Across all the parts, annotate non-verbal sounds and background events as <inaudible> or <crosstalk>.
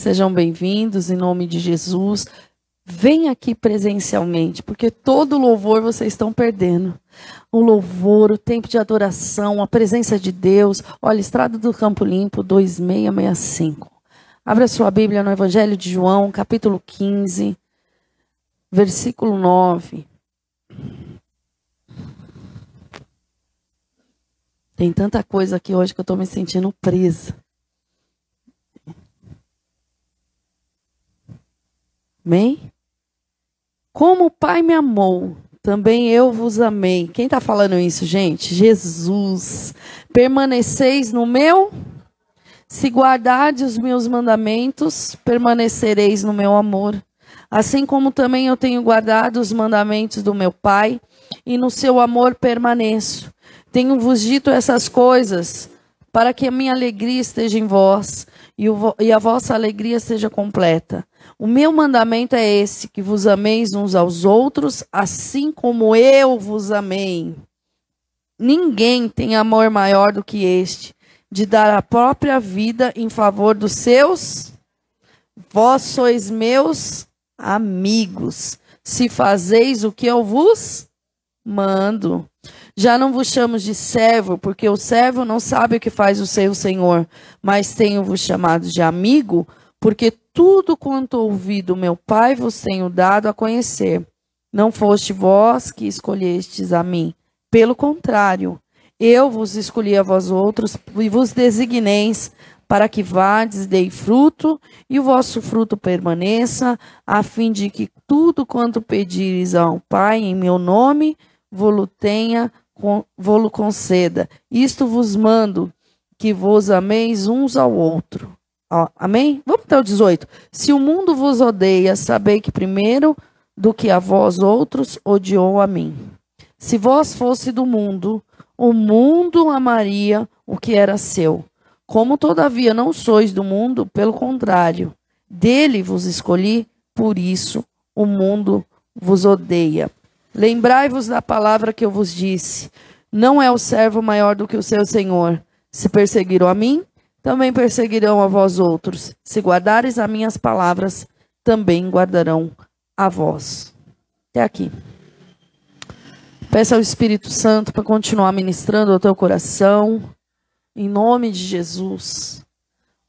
Sejam bem-vindos em nome de Jesus. Vem aqui presencialmente, porque todo louvor vocês estão perdendo. O louvor, o tempo de adoração, a presença de Deus. Olha, Estrada do Campo Limpo 2665. Abra sua Bíblia no Evangelho de João, capítulo 15, versículo 9. Tem tanta coisa aqui hoje que eu estou me sentindo presa. Amém? Como o Pai me amou, também eu vos amei. Quem está falando isso, gente? Jesus. Permaneceis no meu. Se guardardes os meus mandamentos, permanecereis no meu amor. Assim como também eu tenho guardado os mandamentos do meu Pai, e no seu amor permaneço. Tenho-vos dito essas coisas, para que a minha alegria esteja em vós, e, e a vossa alegria seja completa. O meu mandamento é esse: que vos ameis uns aos outros, assim como eu vos amei. Ninguém tem amor maior do que este, de dar a própria vida em favor dos seus. Vós sois meus amigos, se fazeis o que eu vos mando. Já não vos chamo de servo, porque o servo não sabe o que faz o seu senhor, mas tenho-vos chamado de amigo, porque tudo quanto ouvi do meu Pai vos tenho dado a conhecer. Não foste vós que escolhestes a mim. Pelo contrário, eu vos escolhi a vós outros e vos designeis para que vades, dei fruto e o vosso fruto permaneça, a fim de que tudo quanto pedires ao Pai em meu nome, vou-lo tenha, vou-lo conceda. Isto vos mando, que vos ameis uns ao outro. Ó, amém? Vamos até o 18. Se o mundo vos odeia, sabei que primeiro do que a vós outros odiou a mim. Se vós fosse do mundo, o mundo amaria o que era seu. Como todavia não sois do mundo, pelo contrário, dele vos escolhi, por isso o mundo vos odeia. Lembrai-vos da palavra que eu vos disse: não é o servo maior do que o seu senhor. Se perseguiram a mim, também perseguirão a vós outros. Se guardares as minhas palavras, também guardarão a vós. Até aqui. Peça ao Espírito Santo para continuar ministrando ao teu coração, em nome de Jesus.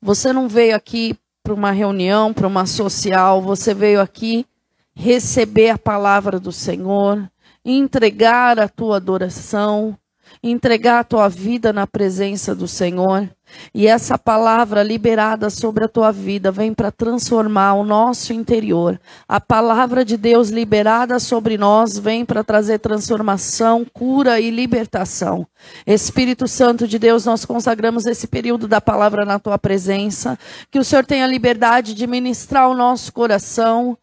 Você não veio aqui para uma reunião, para uma social, você veio aqui receber a palavra do Senhor, entregar a tua adoração, entregar a tua vida na presença do Senhor. E essa palavra liberada sobre a tua vida vem para transformar o nosso interior. A palavra de Deus liberada sobre nós vem para trazer transformação, cura e libertação. Espírito Santo de Deus, nós consagramos esse período da palavra na tua presença. Que o Senhor tenha liberdade de ministrar o nosso coração.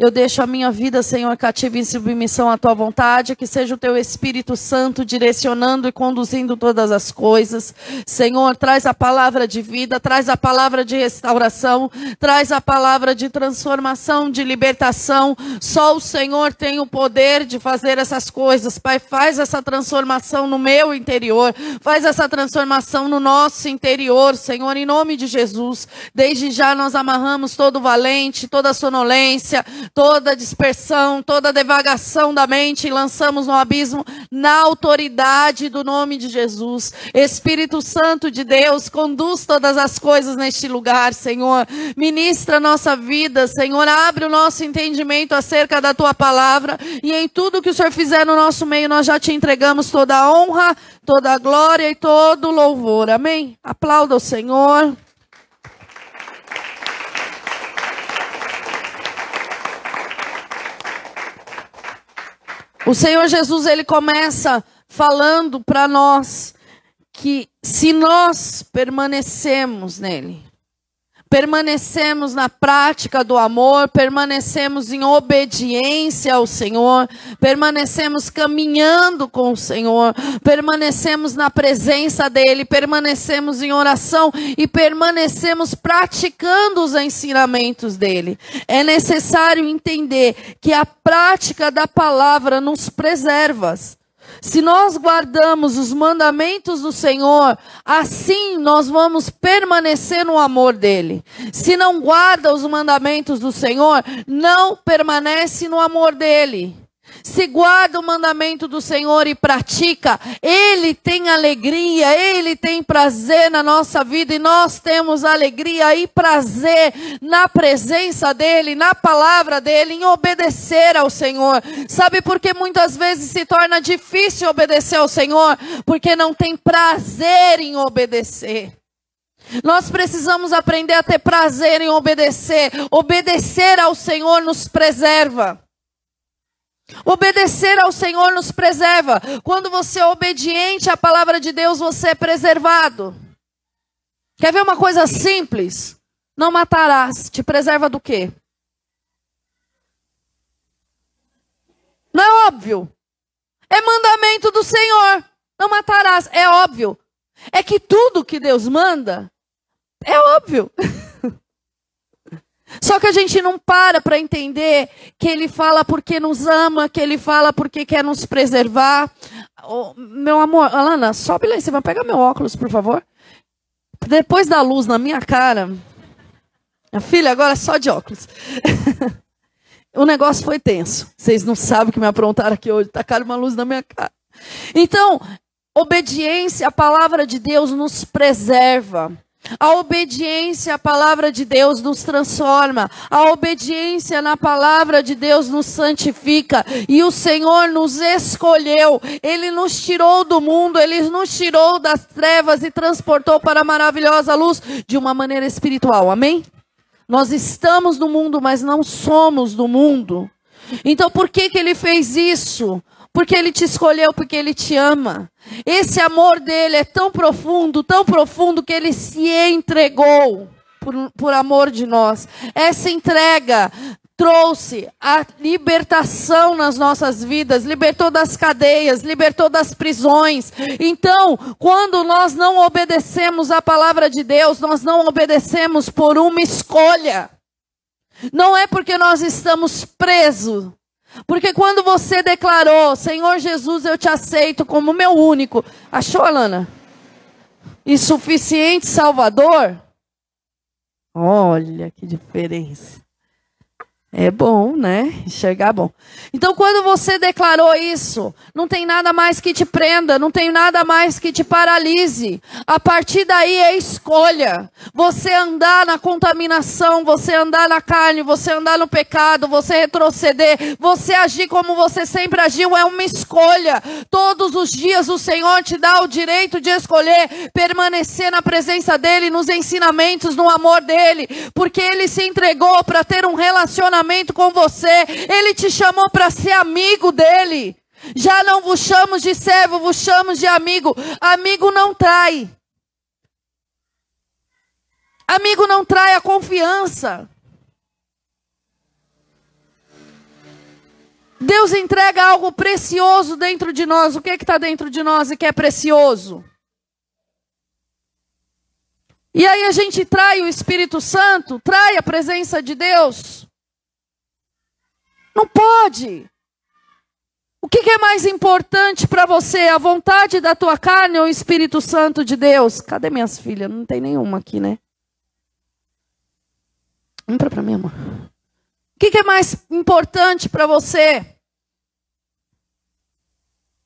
Eu deixo a minha vida, Senhor, cativa em submissão à tua vontade, que seja o teu Espírito Santo direcionando e conduzindo todas as coisas. Senhor, traz a palavra de vida, traz a palavra de restauração, traz a palavra de transformação, de libertação. Só o Senhor tem o poder de fazer essas coisas. Pai, faz essa transformação no meu interior, faz essa transformação no nosso interior, Senhor, em nome de Jesus. Desde já nós amarramos todo valente, toda sonolência, toda dispersão, toda devagação da mente e lançamos no abismo na autoridade do nome de Jesus. Espírito Santo de Deus, conduz todas as coisas neste lugar, Senhor. Ministra nossa vida, Senhor. Abre o nosso entendimento acerca da tua palavra e em tudo que o Senhor fizer no nosso meio, nós já te entregamos toda a honra, toda a glória e todo o louvor. Amém? Aplauda o Senhor. O Senhor Jesus, ele começa falando para nós que se nós permanecemos nele, permanecemos na prática do amor, permanecemos em obediência ao Senhor, permanecemos caminhando com o Senhor, permanecemos na presença dEle, permanecemos em oração e permanecemos praticando os ensinamentos dEle. É necessário entender que a prática da palavra nos preserva. Se nós guardamos os mandamentos do Senhor, assim nós vamos permanecer no amor dele. Se não guarda os mandamentos do Senhor, não permanece no amor dele se guarda o mandamento do Senhor e pratica, Ele tem alegria, Ele tem prazer na nossa vida e nós temos alegria e prazer na presença dEle, na palavra dEle, em obedecer ao Senhor. Sabe por que muitas vezes se torna difícil obedecer ao Senhor? Porque não tem prazer em obedecer. Nós precisamos aprender a ter prazer em obedecer. Obedecer ao Senhor nos preserva. Obedecer ao Senhor nos preserva. Quando você é obediente à palavra de Deus, você é preservado. Quer ver uma coisa simples? Não matarás. Te preserva do quê? Não é óbvio. É mandamento do Senhor. Não matarás. É óbvio. É que tudo que Deus manda é óbvio. <laughs> Só que a gente não para para entender que ele fala porque nos ama, que ele fala porque quer nos preservar. Oh, meu amor, Alana, sobe lá em cima, pega meu óculos, por favor. Depois da luz na minha cara, a filha agora é só de óculos. <laughs> o negócio foi tenso. Vocês não sabem o que me aprontaram aqui hoje. Tacaram uma luz na minha cara. Então, obediência à palavra de Deus nos preserva. A obediência à palavra de Deus nos transforma. A obediência na palavra de Deus nos santifica. E o Senhor nos escolheu. Ele nos tirou do mundo, ele nos tirou das trevas e transportou para a maravilhosa luz de uma maneira espiritual. Amém? Nós estamos no mundo, mas não somos do mundo. Então por que que ele fez isso? Porque ele te escolheu, porque ele te ama. Esse amor dele é tão profundo, tão profundo, que ele se entregou por, por amor de nós. Essa entrega trouxe a libertação nas nossas vidas, libertou das cadeias, libertou das prisões. Então, quando nós não obedecemos à palavra de Deus, nós não obedecemos por uma escolha. Não é porque nós estamos presos porque quando você declarou, Senhor Jesus, eu te aceito como meu único, achou, Alana? E suficiente Salvador? Olha que diferença. É bom, né? Enxergar bom. Então, quando você declarou isso, não tem nada mais que te prenda, não tem nada mais que te paralise. A partir daí é escolha. Você andar na contaminação, você andar na carne, você andar no pecado, você retroceder, você agir como você sempre agiu, é uma escolha. Todos os dias o Senhor te dá o direito de escolher permanecer na presença dEle, nos ensinamentos, no amor dEle, porque Ele se entregou para ter um relacionamento relacionamento com você. Ele te chamou para ser amigo dele. Já não vos chamamos de servo, vos chamamos de amigo. Amigo não trai. Amigo não trai a confiança. Deus entrega algo precioso dentro de nós. O que é está dentro de nós e que é precioso? E aí a gente trai o Espírito Santo, trai a presença de Deus. Não pode. O que, é mais importante para você? A vontade da tua carne ou o Espírito Santo de Deus? Cadê minhas filhas? Não tem nenhuma aqui, né? Entra para mim, amor. O que, é mais importante para você?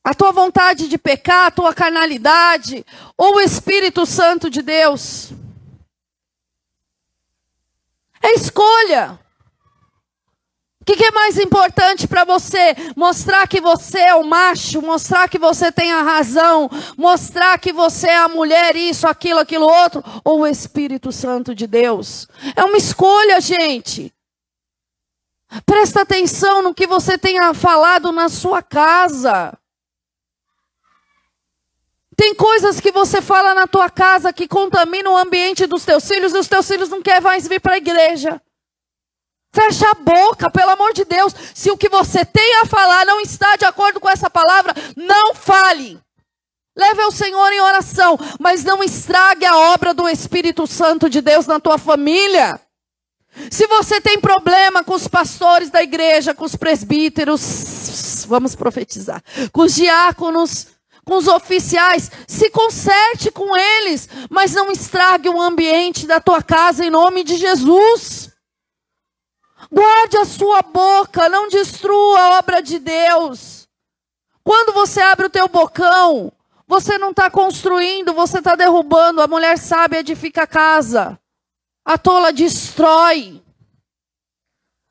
A tua vontade de pecar, a tua carnalidade ou o Espírito Santo de Deus? É escolha. O que, que, é mais importante para você? Mostrar que você é o macho, mostrar que você tem a razão, mostrar que você é a mulher, isso, aquilo, aquilo outro, ou o Espírito Santo de Deus? É uma escolha, gente. Presta atenção no que você tenha falado na sua casa. Tem coisas que você fala na tua casa que contaminam o ambiente dos teus filhos e os teus filhos não querem mais vir para a igreja. Fecha a boca, pelo amor de Deus. Se o que você tem a falar não está de acordo com essa palavra, não fale. Leve ao Senhor em oração, mas não estrague a obra do Espírito Santo de Deus na tua família. Se você tem problema com os pastores da igreja, com os presbíteros, vamos profetizar. Com os diáconos, com os oficiais, se conserte com eles, mas não estrague o ambiente da tua casa em nome de Jesus. Guarde a sua boca, não destrua a obra de Deus. Quando você abre o teu bocão, você não está construindo, você está derrubando. A mulher sábia edifica a casa. A tola destrói.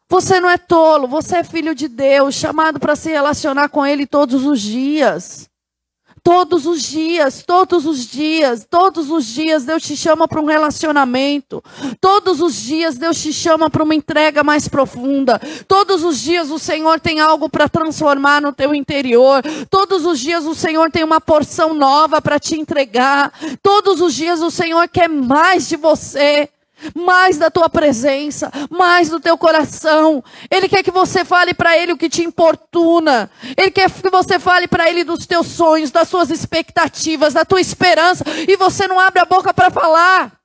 Você não é tolo, você é filho de Deus, chamado para se relacionar com Ele todos os dias. Todos os dias, todos os dias, todos os dias Deus te chama para um relacionamento. Todos os dias Deus te chama para uma entrega mais profunda. Todos os dias o Senhor tem algo para transformar no teu interior. Todos os dias o Senhor tem uma porção nova para te entregar. Todos os dias o Senhor quer mais de você mais da tua presença, mais do teu coração. Ele quer que você fale para ele o que te importuna. Ele quer que você fale para ele dos teus sonhos, das suas expectativas, da tua esperança, e você não abre a boca para falar.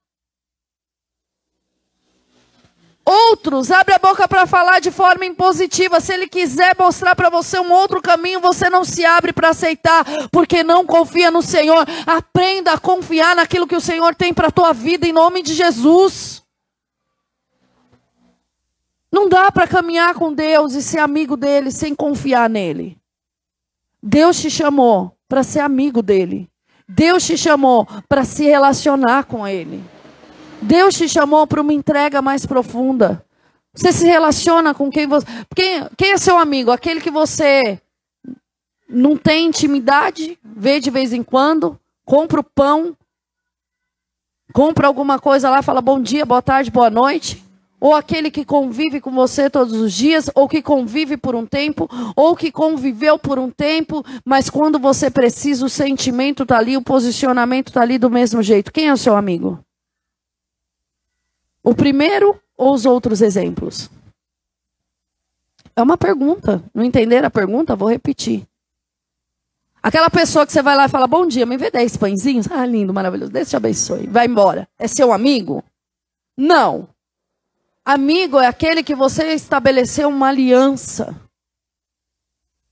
Outros abre a boca para falar de forma impositiva. Se ele quiser mostrar para você um outro caminho, você não se abre para aceitar, porque não confia no Senhor. Aprenda a confiar naquilo que o Senhor tem para a tua vida em nome de Jesus. Não dá para caminhar com Deus e ser amigo dele sem confiar nele. Deus te chamou para ser amigo dele. Deus te chamou para se relacionar com ele. Deus te chamou para uma entrega mais profunda. Você se relaciona com quem você. Quem, quem é seu amigo? Aquele que você não tem intimidade, vê de vez em quando, compra o pão, compra alguma coisa lá, fala bom dia, boa tarde, boa noite. Ou aquele que convive com você todos os dias, ou que convive por um tempo, ou que conviveu por um tempo, mas quando você precisa, o sentimento está ali, o posicionamento está ali do mesmo jeito. Quem é o seu amigo? O primeiro ou os outros exemplos? É uma pergunta. Não entenderam a pergunta? Vou repetir. Aquela pessoa que você vai lá e fala, bom dia, me vê 10 pãezinhos? Ah, lindo, maravilhoso, Deus te abençoe. Vai embora. É seu amigo? Não. Amigo é aquele que você estabeleceu uma aliança.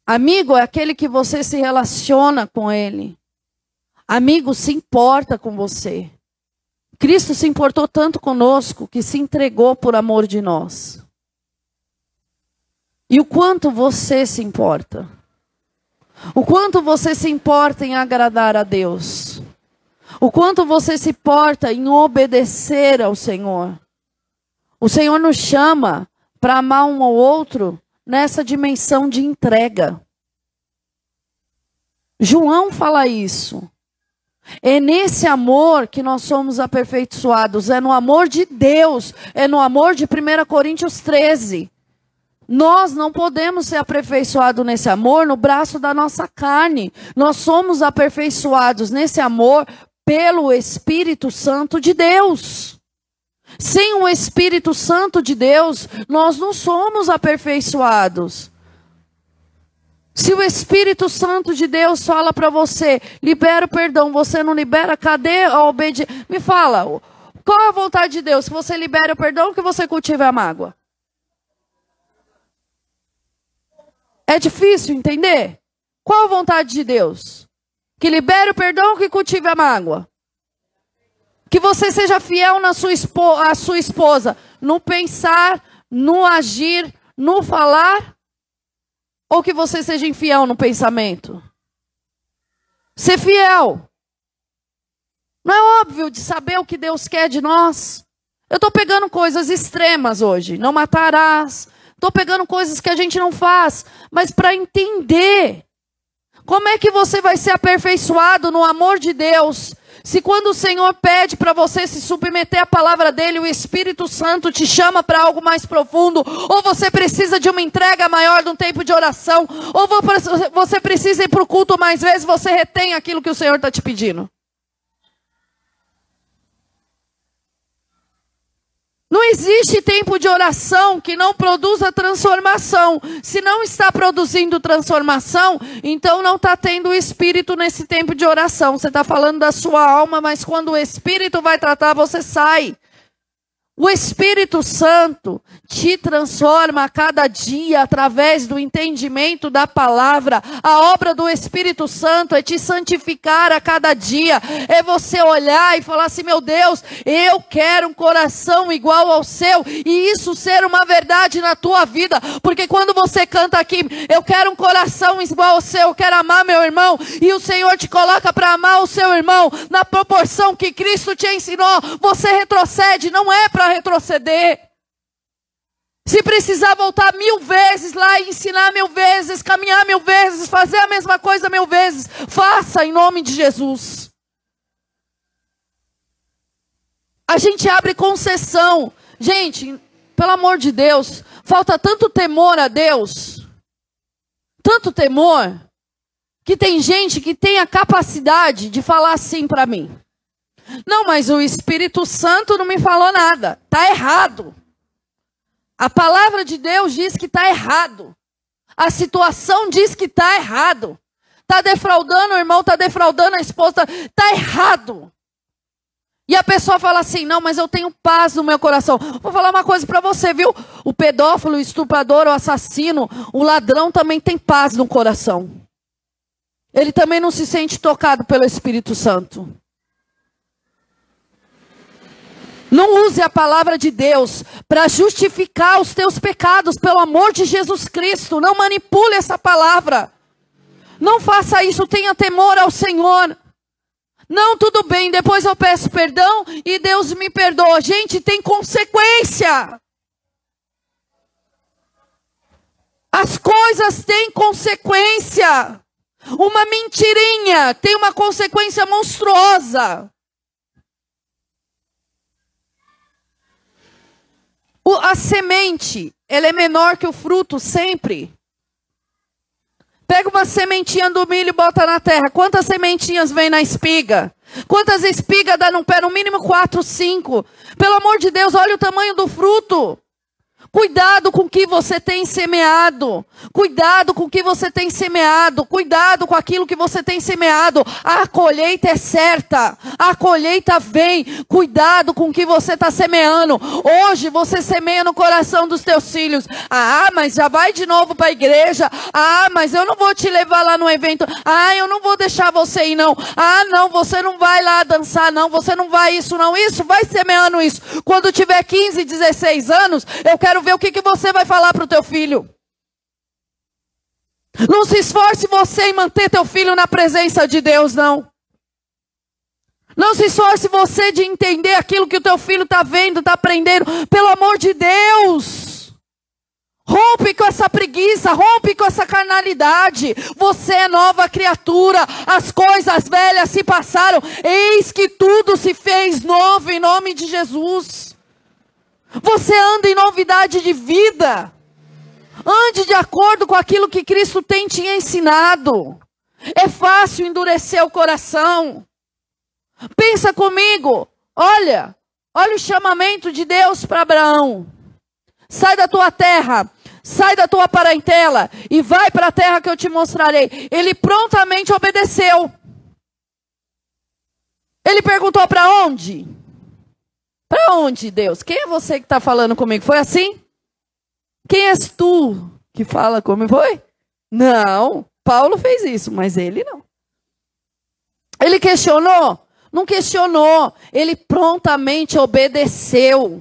Amigo é aquele que você se relaciona com ele. Amigo se importa com você. Cristo se importou tanto conosco que se entregou por amor de nós. E o quanto você se importa? O quanto você se importa em agradar a Deus? O quanto você se importa em obedecer ao Senhor? O Senhor nos chama para amar um ao outro nessa dimensão de entrega. João fala isso. É nesse amor que nós somos aperfeiçoados, é no amor de Deus, é no amor de 1 Coríntios 13. Nós não podemos ser aperfeiçoados nesse amor no braço da nossa carne. Nós somos aperfeiçoados nesse amor pelo Espírito Santo de Deus. Sem o Espírito Santo de Deus, nós não somos aperfeiçoados. Se o Espírito Santo de Deus fala para você, libera o perdão, você não libera, cadê a obediência? Me fala, qual é a vontade de Deus? Que você libere o perdão que você cultive a mágoa? É difícil entender? Qual a vontade de Deus? Que libere o perdão que cultive a mágoa? Que você seja fiel na sua, à sua esposa, no pensar, no agir, no falar ou que você seja infiel no pensamento? Ser fiel. Não é óbvio de saber o que Deus quer de nós? Eu estou pegando coisas extremas hoje. Não matarás. Estou pegando coisas que a gente não faz. Mas para entender como é que você vai ser aperfeiçoado no amor de Deus se quando o Senhor pede para você se submeter à palavra dele, o Espírito Santo te chama para algo mais profundo, ou você precisa de uma entrega maior de um tempo de oração, ou você precisa ir para o culto mais vezes, você retém aquilo que o Senhor está te pedindo. Existe tempo de oração que não produza transformação. Se não está produzindo transformação, então não está tendo o Espírito nesse tempo de oração. Você está falando da sua alma, mas quando o Espírito vai tratar, você sai. O Espírito Santo te transforma a cada dia através do entendimento da palavra. A obra do Espírito Santo é te santificar a cada dia. É você olhar e falar assim: meu Deus, eu quero um coração igual ao seu. E isso ser uma verdade na tua vida. Porque quando você canta aqui, eu quero um coração igual ao seu, eu quero amar meu irmão. E o Senhor te coloca para amar o seu irmão na proporção que Cristo te ensinou. Você retrocede, não é para retroceder. Se precisar voltar mil vezes lá ensinar mil vezes, caminhar mil vezes, fazer a mesma coisa mil vezes, faça em nome de Jesus. A gente abre concessão. Gente, pelo amor de Deus, falta tanto temor a Deus, tanto temor, que tem gente que tem a capacidade de falar assim para mim. Não, mas o Espírito Santo não me falou nada. Tá errado. A palavra de Deus diz que está errado. A situação diz que está errado. Está defraudando o irmão, está defraudando a esposa, está errado. E a pessoa fala assim: não, mas eu tenho paz no meu coração. Vou falar uma coisa para você, viu? O pedófilo, o estuprador, o assassino, o ladrão também tem paz no coração. Ele também não se sente tocado pelo Espírito Santo. Não use a palavra de Deus para justificar os teus pecados, pelo amor de Jesus Cristo. Não manipule essa palavra. Não faça isso, tenha temor ao Senhor. Não, tudo bem, depois eu peço perdão e Deus me perdoa. Gente, tem consequência. As coisas têm consequência. Uma mentirinha tem uma consequência monstruosa. O, a semente, ela é menor que o fruto sempre. Pega uma sementinha do milho e bota na terra. Quantas sementinhas vem na espiga? Quantas espigas dá num pé? No mínimo quatro, cinco. Pelo amor de Deus, olha o tamanho do fruto. Cuidado com o que você tem semeado. Cuidado com o que você tem semeado. Cuidado com aquilo que você tem semeado. A colheita é certa. A colheita vem. Cuidado com o que você está semeando. Hoje você semeia no coração dos teus filhos. Ah, mas já vai de novo para a igreja. Ah, mas eu não vou te levar lá no evento. Ah, eu não vou deixar você ir não. Ah, não, você não vai lá dançar não. Você não vai isso não. Isso, vai semeando isso. Quando tiver 15, 16 anos, eu quero ver o que, que você vai falar para o teu filho. Não se esforce você em manter teu filho na presença de Deus, não. Não se esforce você de entender aquilo que o teu filho está vendo, está aprendendo. Pelo amor de Deus. Rompe com essa preguiça, rompe com essa carnalidade. Você é nova criatura. As coisas velhas se passaram. Eis que tudo se fez novo em nome de Jesus. Você anda em novidade de vida. Ande de acordo com aquilo que Cristo tem te ensinado. É fácil endurecer o coração. Pensa comigo. Olha, olha o chamamento de Deus para Abraão. Sai da tua terra, sai da tua parentela e vai para a terra que eu te mostrarei. Ele prontamente obedeceu. Ele perguntou para onde? Para onde, Deus? Quem é você que está falando comigo? Foi assim? Quem és tu que fala comigo? Foi? Não. Paulo fez isso, mas ele não. Ele questionou? Não questionou. Ele prontamente obedeceu.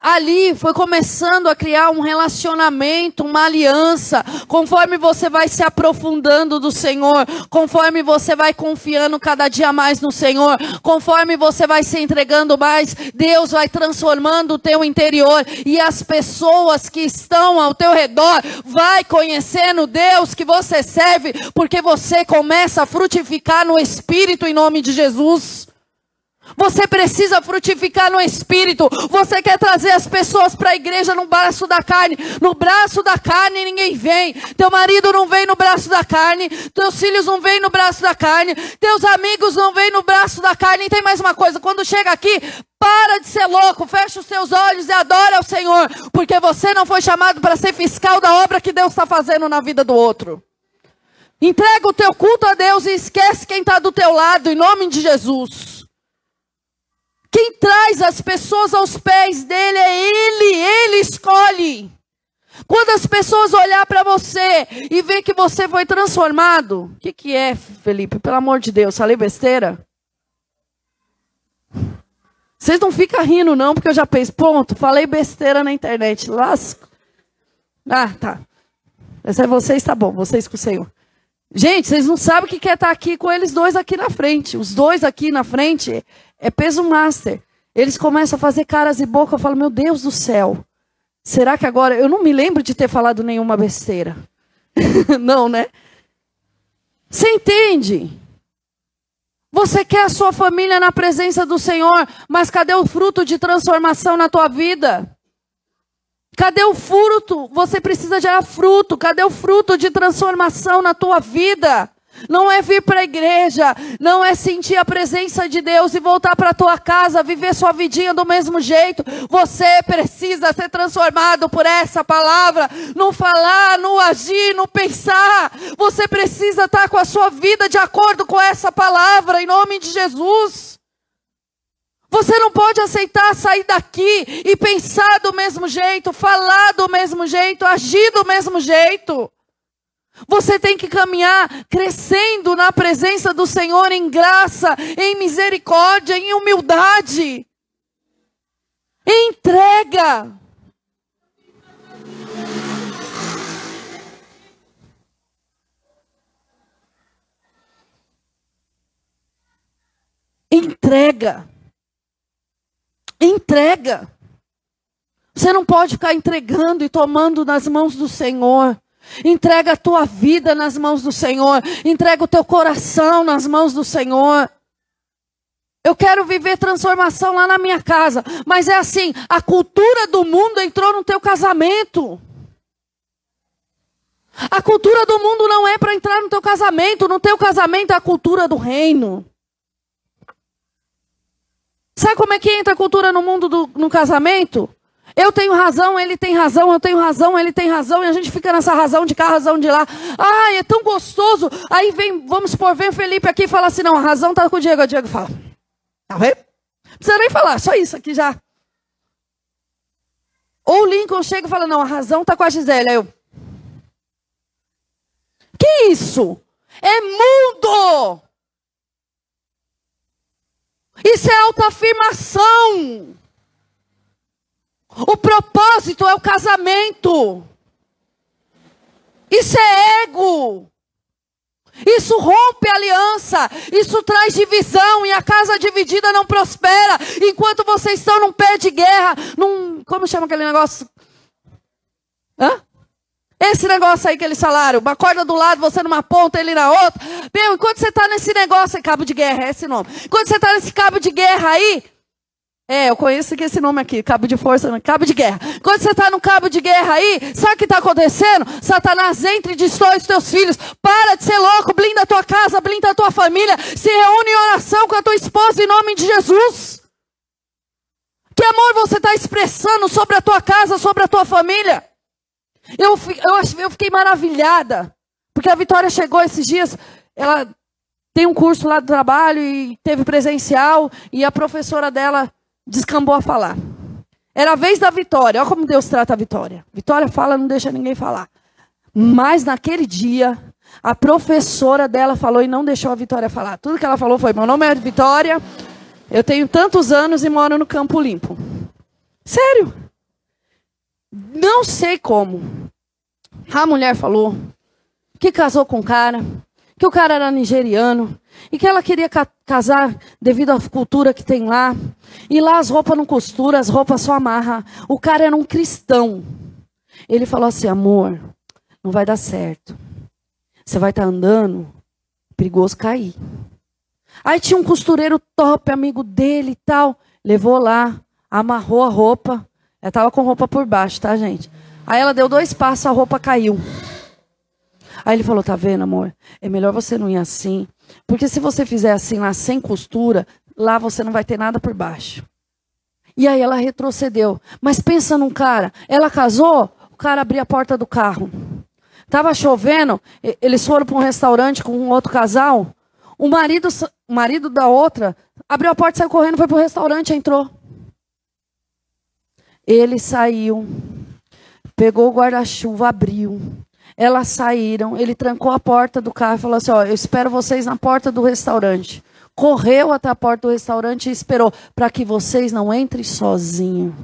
Ali foi começando a criar um relacionamento, uma aliança. Conforme você vai se aprofundando do Senhor, conforme você vai confiando cada dia mais no Senhor, conforme você vai se entregando mais, Deus vai transformando o teu interior e as pessoas que estão ao teu redor vai conhecendo Deus que você serve, porque você começa a frutificar no espírito em nome de Jesus. Você precisa frutificar no espírito. Você quer trazer as pessoas para a igreja no braço da carne. No braço da carne ninguém vem. Teu marido não vem no braço da carne. Teus filhos não vêm no braço da carne. Teus amigos não vêm no braço da carne. E tem mais uma coisa: quando chega aqui, para de ser louco, fecha os seus olhos e adora ao Senhor, porque você não foi chamado para ser fiscal da obra que Deus está fazendo na vida do outro. Entrega o teu culto a Deus e esquece quem está do teu lado, em nome de Jesus. Quem traz as pessoas aos pés dele é ele, ele escolhe. Quando as pessoas olhar para você e ver que você foi transformado, o que, que é, Felipe? Pelo amor de Deus, falei besteira? Vocês não ficam rindo, não, porque eu já penso, ponto, falei besteira na internet, lasco. Ah, tá. Essa é vocês, tá bom, vocês com o Senhor. Gente, vocês não sabem o que é estar aqui com eles dois aqui na frente. Os dois aqui na frente é peso master. Eles começam a fazer caras e boca. Eu falo, meu Deus do céu. Será que agora. Eu não me lembro de ter falado nenhuma besteira. <laughs> não, né? Você entende? Você quer a sua família na presença do Senhor, mas cadê o fruto de transformação na tua vida? Cadê o fruto? Você precisa gerar fruto. Cadê o fruto de transformação na tua vida? Não é vir para a igreja, não é sentir a presença de Deus e voltar para tua casa, viver sua vidinha do mesmo jeito. Você precisa ser transformado por essa palavra, no falar, no agir, no pensar. Você precisa estar com a sua vida de acordo com essa palavra, em nome de Jesus. Você não pode aceitar sair daqui e pensar do mesmo jeito, falar do mesmo jeito, agir do mesmo jeito. Você tem que caminhar crescendo na presença do Senhor em graça, em misericórdia, em humildade. Entrega. Entrega. Entrega. Você não pode ficar entregando e tomando nas mãos do Senhor. Entrega a tua vida nas mãos do Senhor. Entrega o teu coração nas mãos do Senhor. Eu quero viver transformação lá na minha casa. Mas é assim: a cultura do mundo entrou no teu casamento. A cultura do mundo não é para entrar no teu casamento. No teu casamento é a cultura do reino. Sabe como é que entra a cultura no mundo do, no casamento? Eu tenho razão, ele tem razão, eu tenho razão, ele tem razão, e a gente fica nessa razão de cá, razão de lá. Ai, é tão gostoso. Aí vem, vamos supor, vem o Felipe aqui e fala assim: não, a razão está com o Diego. O Diego fala: tá vendo? Não precisa nem falar, só isso aqui já. Ou o Lincoln chega e fala: não, a razão está com a Gisele. Aí eu. Que isso? É mundo! Isso é autoafirmação. O propósito é o casamento. Isso é ego. Isso rompe aliança, isso traz divisão e a casa dividida não prospera. Enquanto vocês estão num pé de guerra, num. Como chama aquele negócio? Hã? Esse negócio aí que eles falaram, uma corda do lado, você numa ponta, ele na outra. Meu, enquanto você está nesse negócio, é cabo de guerra, é esse nome. Enquanto você está nesse cabo de guerra aí, é, eu conheço esse nome aqui, cabo de força, cabo de guerra. Quando você está no cabo de guerra aí, sabe o que está acontecendo? Satanás entra e destrói os teus filhos. Para de ser louco, blinda a tua casa, blinda a tua família. Se reúne em oração com a tua esposa em nome de Jesus. Que amor você está expressando sobre a tua casa, sobre a tua família? Eu, eu, eu fiquei maravilhada, porque a Vitória chegou esses dias, ela tem um curso lá do trabalho e teve presencial, e a professora dela descambou a falar. Era a vez da Vitória. Olha como Deus trata a Vitória. Vitória fala, não deixa ninguém falar. Mas naquele dia, a professora dela falou e não deixou a Vitória falar. Tudo que ela falou foi: Meu nome é Vitória, eu tenho tantos anos e moro no Campo Limpo. Sério. Não sei como. A mulher falou que casou com o cara, que o cara era nigeriano e que ela queria ca casar devido à cultura que tem lá. E lá as roupas não costuram, as roupas só amarra. O cara era um cristão. Ele falou assim: amor, não vai dar certo. Você vai estar tá andando, perigoso cair. Aí tinha um costureiro top, amigo dele e tal. Levou lá, amarrou a roupa. Ela estava com roupa por baixo, tá, gente? Aí ela deu dois passos, a roupa caiu. Aí ele falou: Tá vendo, amor? É melhor você não ir assim. Porque se você fizer assim lá sem costura, lá você não vai ter nada por baixo. E aí ela retrocedeu. Mas pensa num cara. Ela casou, o cara abriu a porta do carro. Tava chovendo, eles foram para um restaurante com um outro casal. O marido, o marido da outra Abriu a porta, saiu correndo, foi pro restaurante, entrou. Ele saiu, pegou o guarda-chuva, abriu. Elas saíram, ele trancou a porta do carro e falou assim: Ó, eu espero vocês na porta do restaurante. Correu até a porta do restaurante e esperou para que vocês não entrem sozinhos.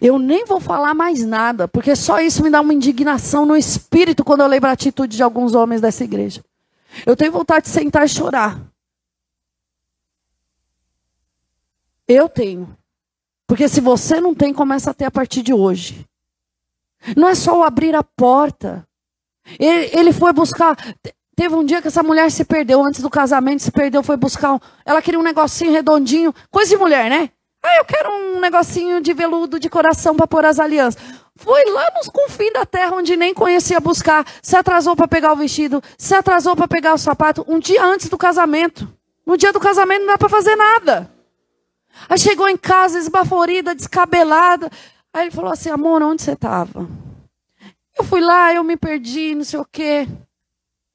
Eu nem vou falar mais nada, porque só isso me dá uma indignação no espírito quando eu lembro a atitude de alguns homens dessa igreja. Eu tenho vontade de sentar e chorar. Eu tenho. Porque se você não tem, começa a ter a partir de hoje. Não é só abrir a porta. Ele, ele foi buscar. Teve um dia que essa mulher se perdeu antes do casamento, se perdeu, foi buscar. Um, ela queria um negocinho redondinho, coisa de mulher, né? Ah, eu quero um negocinho de veludo de coração para pôr as alianças. Foi lá nos confins da terra onde nem conhecia buscar. Se atrasou para pegar o vestido, se atrasou para pegar o sapato, um dia antes do casamento. No dia do casamento não dá para fazer nada. Aí chegou em casa esbaforida, descabelada. Aí ele falou assim: amor, onde você estava? Eu fui lá, eu me perdi, não sei o quê.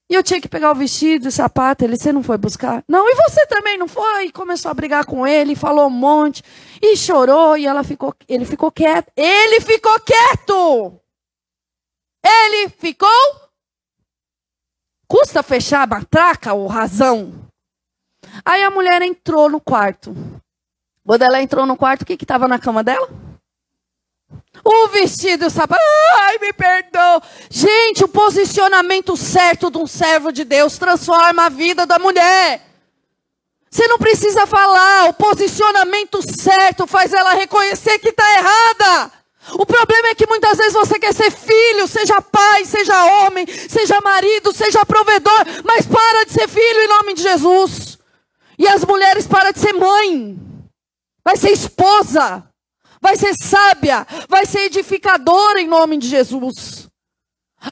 E eu tinha que pegar o vestido, o sapato. Ele, você não foi buscar? Não, e você também não foi? E começou a brigar com ele, falou um monte. E chorou, e ela ficou, ele ficou quieto. Ele ficou quieto! Ele ficou. Custa fechar a matraca ou razão? Aí a mulher entrou no quarto. Ela entrou no quarto, o que estava na cama dela? O vestido o sapato. Ai, me perdoa. Gente, o posicionamento certo de um servo de Deus transforma a vida da mulher. Você não precisa falar. O posicionamento certo faz ela reconhecer que está errada. O problema é que muitas vezes você quer ser filho, seja pai, seja homem, seja marido, seja provedor, mas para de ser filho em nome de Jesus. E as mulheres para de ser mãe, vai ser esposa vai ser sábia, vai ser edificadora em nome de Jesus.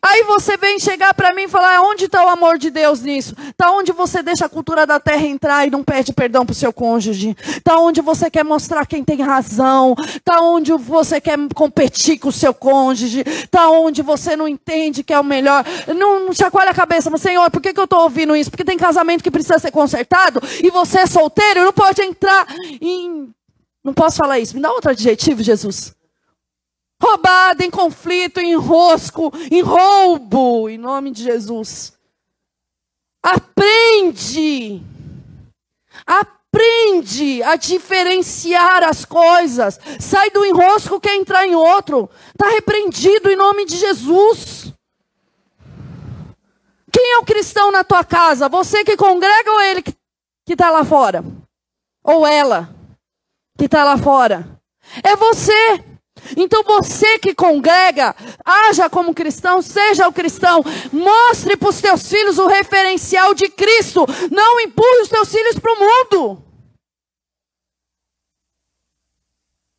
Aí você vem chegar para mim e falar: onde está o amor de Deus nisso? Está onde você deixa a cultura da terra entrar e não pede perdão para o seu cônjuge? Está onde você quer mostrar quem tem razão? Está onde você quer competir com o seu cônjuge? Está onde você não entende que é o melhor? Não, não chacoalha a cabeça, mas Senhor, por que, que eu estou ouvindo isso? Porque tem casamento que precisa ser consertado e você é solteiro não pode entrar em não posso falar isso. Me dá outro adjetivo, Jesus. Roubada, em conflito, em rosco, em roubo, em nome de Jesus. Aprende. Aprende a diferenciar as coisas. Sai do enrosco, quer entrar em outro. Está repreendido em nome de Jesus. Quem é o cristão na tua casa? Você que congrega ou ele que está lá fora? Ou ela? Que está lá fora. É você. Então você que congrega, haja como cristão, seja o cristão, mostre para os teus filhos o referencial de Cristo. Não empurre os teus filhos para o mundo.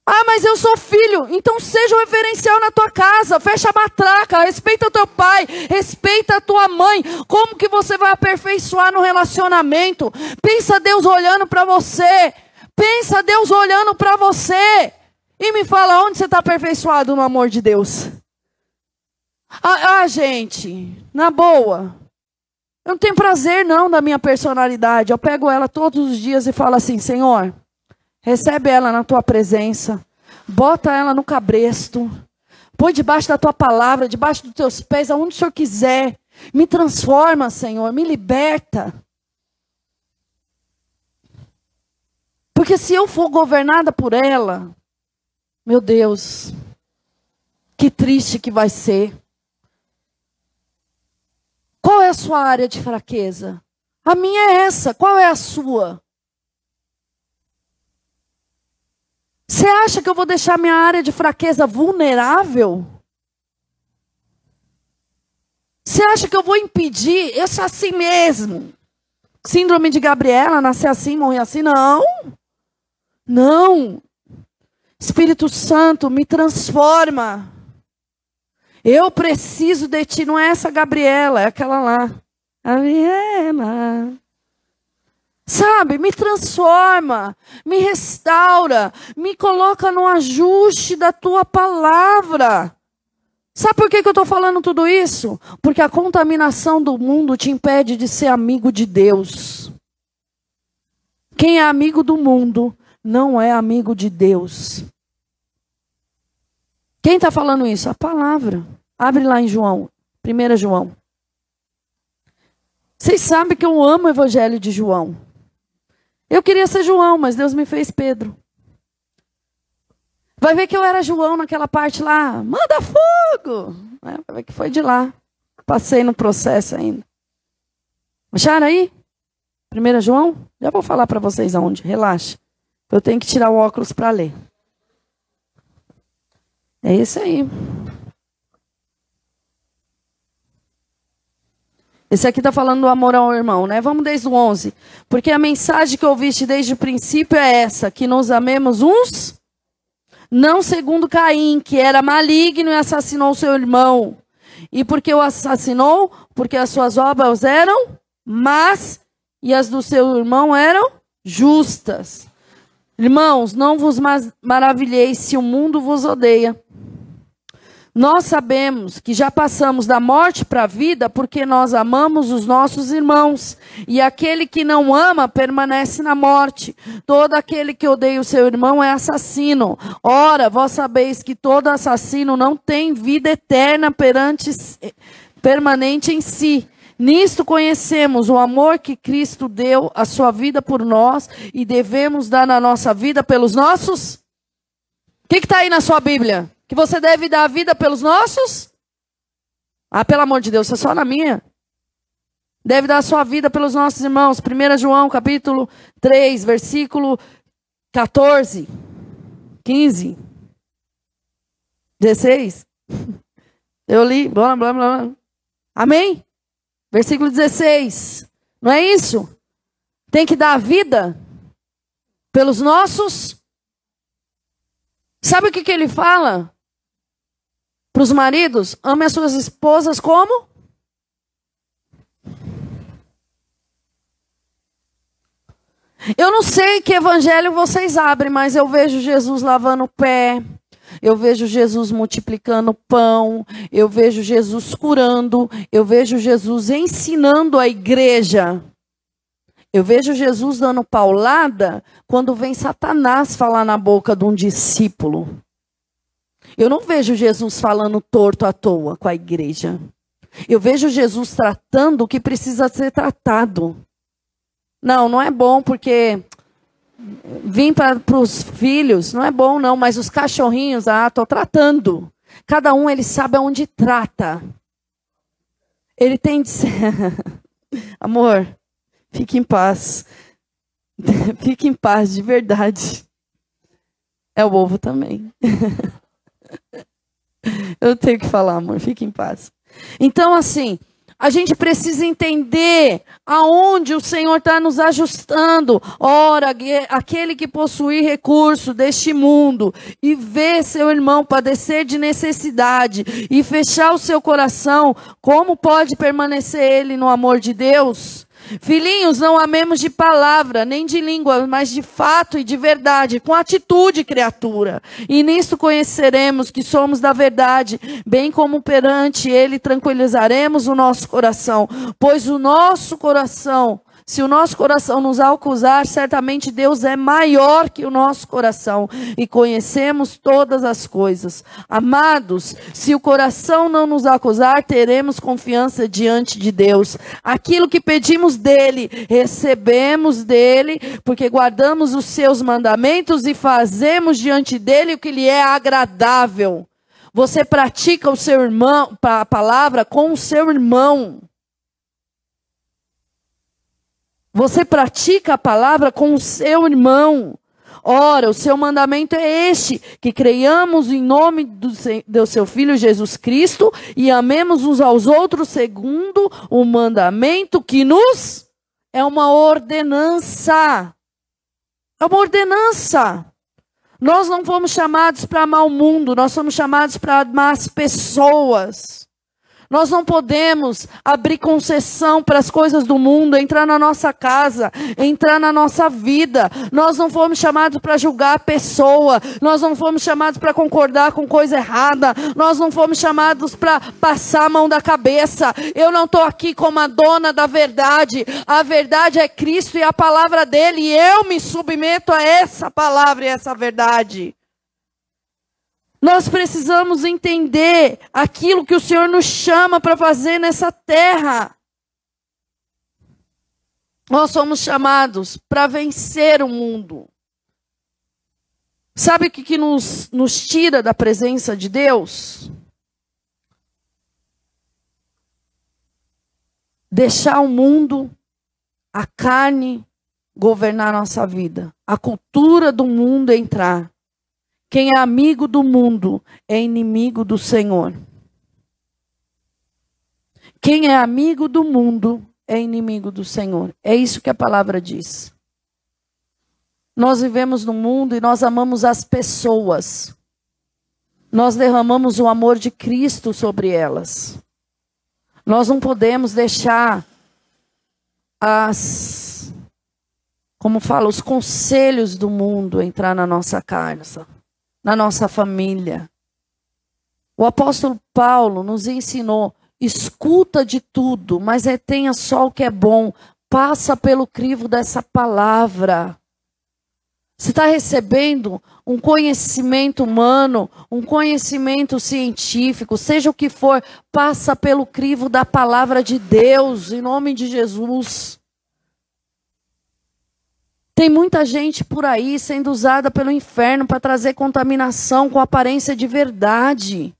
Ah, mas eu sou filho. Então seja o referencial na tua casa. Fecha a matraca. Respeita o teu pai. Respeita a tua mãe. Como que você vai aperfeiçoar no relacionamento? Pensa Deus olhando para você. Pensa Deus olhando para você e me fala onde você está aperfeiçoado no amor de Deus. Ah, ah, gente, na boa. Eu não tenho prazer não da minha personalidade. Eu pego ela todos os dias e falo assim, Senhor, recebe ela na tua presença. Bota ela no cabresto. Põe debaixo da tua palavra, debaixo dos teus pés, aonde o Senhor quiser. Me transforma, Senhor, me liberta. Porque se eu for governada por ela, meu Deus, que triste que vai ser. Qual é a sua área de fraqueza? A minha é essa. Qual é a sua? Você acha que eu vou deixar minha área de fraqueza vulnerável? Você acha que eu vou impedir? Eu sou assim mesmo. Síndrome de Gabriela, nascer assim, morrer assim? Não. Não. Espírito Santo, me transforma. Eu preciso de ti. Não é essa Gabriela, é aquela lá. Gabriela. Sabe, me transforma, me restaura, me coloca no ajuste da tua palavra. Sabe por que, que eu estou falando tudo isso? Porque a contaminação do mundo te impede de ser amigo de Deus. Quem é amigo do mundo não é amigo de Deus. Quem está falando isso? A palavra. Abre lá em João, 1 João. Vocês sabem que eu amo o evangelho de João. Eu queria ser João, mas Deus me fez Pedro. Vai ver que eu era João naquela parte lá. Manda fogo! É, vai ver que foi de lá. Passei no processo ainda. Acharam aí? 1 João? Já vou falar para vocês aonde. Relaxa. Eu tenho que tirar o óculos para ler. É isso aí. Esse aqui está falando do amor ao irmão, né? Vamos desde o 11. Porque a mensagem que ouviste desde o princípio é essa: que nos amemos uns não segundo Caim, que era maligno e assassinou seu irmão. E por que o assassinou? Porque as suas obras eram más e as do seu irmão eram justas. Irmãos, não vos maravilheis se o mundo vos odeia. Nós sabemos que já passamos da morte para a vida porque nós amamos os nossos irmãos. E aquele que não ama permanece na morte. Todo aquele que odeia o seu irmão é assassino. Ora, vós sabeis que todo assassino não tem vida eterna perante, permanente em si. Nisto conhecemos o amor que Cristo deu a sua vida por nós e devemos dar na nossa vida pelos nossos. O que está aí na sua Bíblia? Que você deve dar a vida pelos nossos? Ah, pelo amor de Deus, é só na minha. Deve dar a sua vida pelos nossos irmãos. 1 João, capítulo 3, versículo 14, 15, 16. Eu li, blá, blá, blá. Amém? Versículo 16. Não é isso? Tem que dar a vida pelos nossos. Sabe o que, que ele fala? Para os maridos, ame as suas esposas como? Eu não sei que evangelho vocês abrem, mas eu vejo Jesus lavando o pé, eu vejo Jesus multiplicando pão, eu vejo Jesus curando, eu vejo Jesus ensinando a igreja. Eu vejo Jesus dando paulada quando vem Satanás falar na boca de um discípulo. Eu não vejo Jesus falando torto à toa com a igreja. Eu vejo Jesus tratando o que precisa ser tratado. Não, não é bom porque vim para os filhos, não é bom não, mas os cachorrinhos, ah, estou tratando. Cada um ele sabe aonde trata. Ele tem de ser... <laughs> Amor, fique em paz. <laughs> fique em paz, de verdade. É o ovo também. <laughs> Eu tenho que falar, amor, fique em paz. Então, assim, a gente precisa entender aonde o Senhor está nos ajustando. Ora, aquele que possui recurso deste mundo e vê seu irmão padecer de necessidade e fechar o seu coração, como pode permanecer ele no amor de Deus? Filhinhos, não amemos de palavra, nem de língua, mas de fato e de verdade, com atitude, criatura. E nisto conheceremos que somos da verdade, bem como perante Ele tranquilizaremos o nosso coração, pois o nosso coração se o nosso coração nos acusar, certamente Deus é maior que o nosso coração e conhecemos todas as coisas. Amados, se o coração não nos acusar, teremos confiança diante de Deus. Aquilo que pedimos dele, recebemos dele, porque guardamos os seus mandamentos e fazemos diante dele o que lhe é agradável. Você pratica o seu irmão, a palavra com o seu irmão. Você pratica a palavra com o seu irmão. Ora, o seu mandamento é este: que creiamos em nome do, do, seu Filho Jesus Cristo e amemos uns aos outros segundo o mandamento que nos é uma ordenança. É uma ordenança. Nós não fomos chamados para amar o mundo, nós somos chamados para amar as pessoas. Nós não podemos abrir concessão para as coisas do mundo, entrar na nossa casa, entrar na nossa vida. Nós não fomos chamados para julgar a pessoa, nós não fomos chamados para concordar com coisa errada, nós não fomos chamados para passar a mão da cabeça. Eu não estou aqui como a dona da verdade, a verdade é Cristo e a palavra dele, e eu me submeto a essa palavra e essa verdade. Nós precisamos entender aquilo que o Senhor nos chama para fazer nessa terra. Nós somos chamados para vencer o mundo. Sabe o que, que nos, nos tira da presença de Deus? Deixar o mundo, a carne, governar nossa vida. A cultura do mundo entrar. Quem é amigo do mundo é inimigo do Senhor. Quem é amigo do mundo é inimigo do Senhor. É isso que a palavra diz. Nós vivemos no mundo e nós amamos as pessoas. Nós derramamos o amor de Cristo sobre elas. Nós não podemos deixar as, como fala, os conselhos do mundo entrar na nossa casa na nossa família. O apóstolo Paulo nos ensinou: escuta de tudo, mas retenha só o que é bom. Passa pelo crivo dessa palavra. Você está recebendo um conhecimento humano, um conhecimento científico, seja o que for, passa pelo crivo da palavra de Deus, em nome de Jesus. Tem muita gente por aí sendo usada pelo inferno para trazer contaminação com aparência de verdade.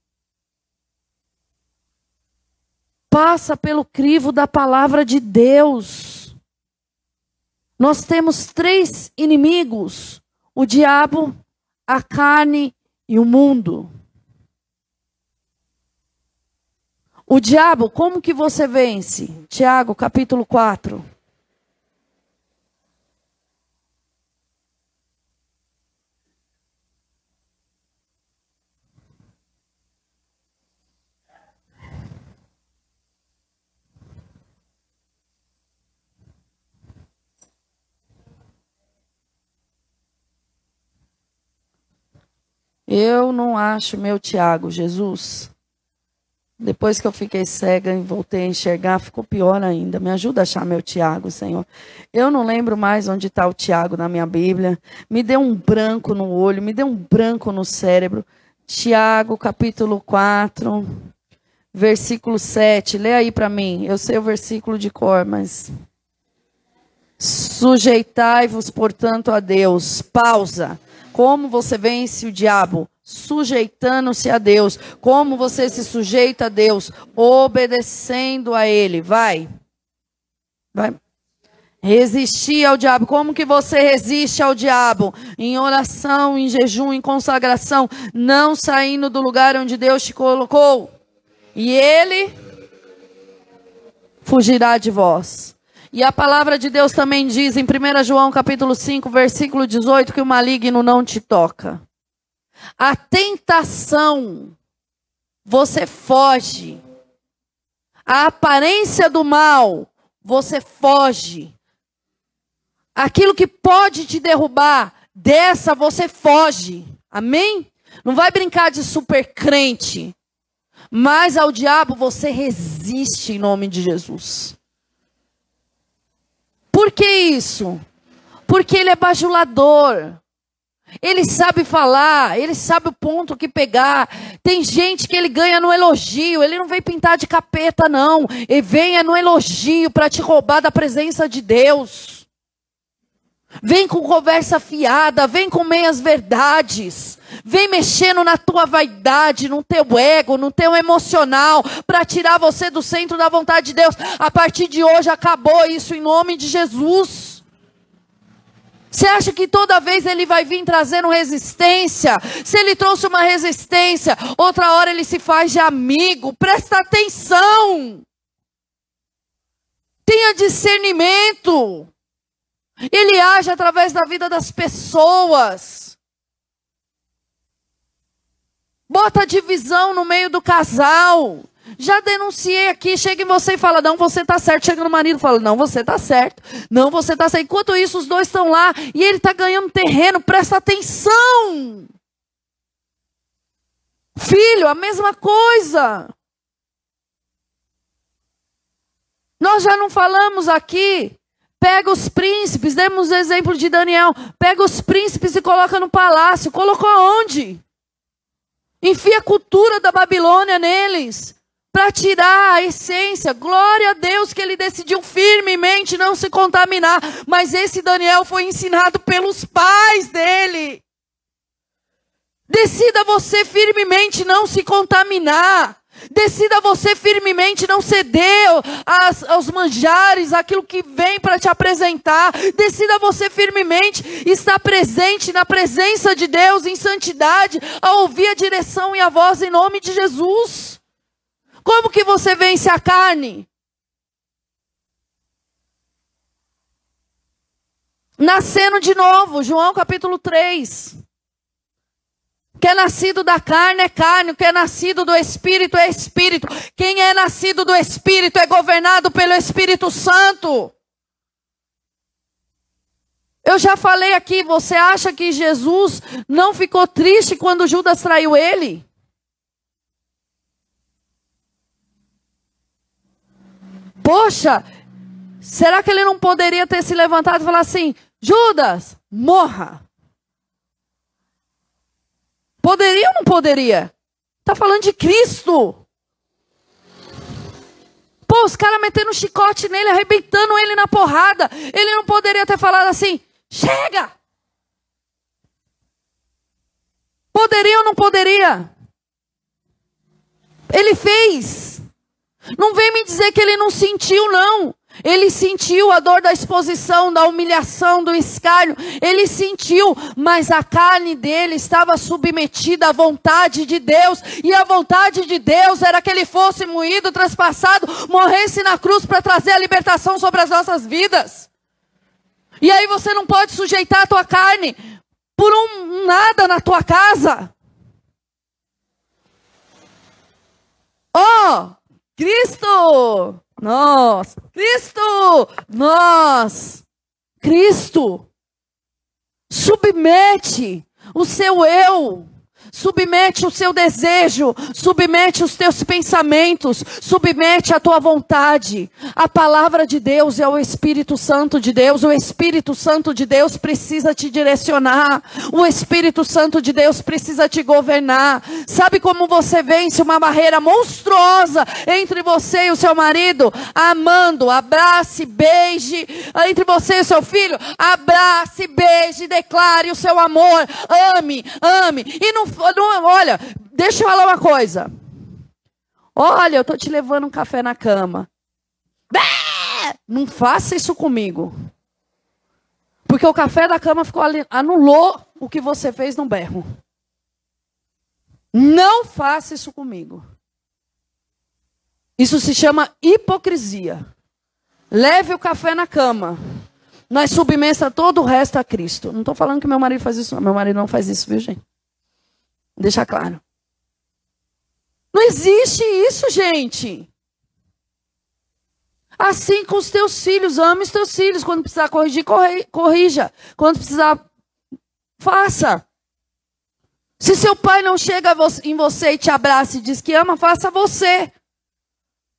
Passa pelo crivo da palavra de Deus. Nós temos três inimigos: o diabo, a carne e o mundo. O diabo, como que você vence? Tiago, capítulo 4. Eu não acho meu Tiago, Jesus. Depois que eu fiquei cega e voltei a enxergar, ficou pior ainda. Me ajuda a achar meu Tiago, Senhor. Eu não lembro mais onde está o Tiago na minha Bíblia. Me deu um branco no olho, me deu um branco no cérebro. Tiago, capítulo 4, versículo 7. Lê aí para mim. Eu sei o versículo de cor, mas. Sujeitai-vos, portanto, a Deus. Pausa. Como você vence o diabo? Sujeitando-se a Deus. Como você se sujeita a Deus? Obedecendo a Ele. Vai. Vai. Resistir ao diabo. Como que você resiste ao diabo? Em oração, em jejum, em consagração, não saindo do lugar onde Deus te colocou. E ele fugirá de vós. E a palavra de Deus também diz em 1 João capítulo 5, versículo 18, que o maligno não te toca. A tentação, você foge. A aparência do mal, você foge. Aquilo que pode te derrubar, dessa você foge. Amém? Não vai brincar de super crente. Mas ao diabo você resiste em nome de Jesus. Por que isso? Porque ele é bajulador. Ele sabe falar, ele sabe o ponto que pegar. Tem gente que ele ganha no elogio, ele não vem pintar de capeta, não. Ele vem no elogio para te roubar da presença de Deus. Vem com conversa fiada, vem com meias verdades. Vem mexendo na tua vaidade, no teu ego, no teu emocional, para tirar você do centro da vontade de Deus. A partir de hoje acabou isso em nome de Jesus. Você acha que toda vez ele vai vir trazendo resistência? Se ele trouxe uma resistência, outra hora ele se faz de amigo. Presta atenção. Tenha discernimento. Ele age através da vida das pessoas. Bota divisão no meio do casal. Já denunciei aqui, chega em você e fala, não, você tá certo. Chega no marido e fala, não, você tá certo. Não, você tá certo. Enquanto isso, os dois estão lá e ele tá ganhando terreno, presta atenção. Filho, a mesma coisa. Nós já não falamos aqui. Pega os príncipes, demos o exemplo de Daniel. Pega os príncipes e coloca no palácio. Colocou onde? Enfia a cultura da Babilônia neles. Para tirar a essência. Glória a Deus que ele decidiu firmemente não se contaminar. Mas esse Daniel foi ensinado pelos pais dele. Decida você firmemente não se contaminar. Decida você firmemente não ceder aos, manjares, aquilo que vem para te apresentar. Decida você firmemente estar presente na presença de Deus em santidade, a ouvir a direção e a voz em nome de Jesus. Como que você vence a carne? Nascendo de novo, João capítulo 3. Que é nascido da carne é carne, o que é nascido do Espírito é Espírito. Quem é nascido do Espírito é governado pelo Espírito Santo. Eu já falei aqui, você acha que Jesus não ficou triste quando Judas traiu ele? Poxa, será que ele não poderia ter se levantado e falar assim: Judas, morra? Poderia ou não poderia? Tá falando de Cristo. Pô, os caras metendo um chicote nele, arrebentando ele na porrada. Ele não poderia ter falado assim: chega! Poderia ou não poderia? Ele fez. Não vem me dizer que ele não sentiu, não. Ele sentiu a dor da exposição, da humilhação, do escárnio. Ele sentiu, mas a carne dele estava submetida à vontade de Deus. E a vontade de Deus era que ele fosse moído, traspassado, morresse na cruz para trazer a libertação sobre as nossas vidas. E aí você não pode sujeitar a tua carne por um nada na tua casa. Oh, Cristo! Nós, Cristo, nós, Cristo, submete o seu eu, submete o seu desejo, submete os teus pensamentos, submete a tua vontade. A palavra de Deus é o Espírito Santo de Deus. O Espírito Santo de Deus precisa te direcionar. O Espírito Santo de Deus precisa te governar. Sabe como você vence uma barreira monstruosa entre você e o seu marido? Amando, abrace, beije. Entre você e o seu filho, abrace, beije, declare o seu amor. Ame, ame. E não não, olha, deixa eu falar uma coisa. Olha, eu tô te levando um café na cama. Não faça isso comigo. Porque o café da cama ficou anulou o que você fez no berro. Não faça isso comigo. Isso se chama hipocrisia. Leve o café na cama. Nós submessa todo o resto a Cristo. Não estou falando que meu marido faz isso. Meu marido não faz isso, viu, gente? Deixa claro. Não existe isso, gente. Assim com os teus filhos, ame os teus filhos. Quando precisar corrigir, corrija. Quando precisar, faça. Se seu pai não chega em você e te abraça e diz que ama, faça você.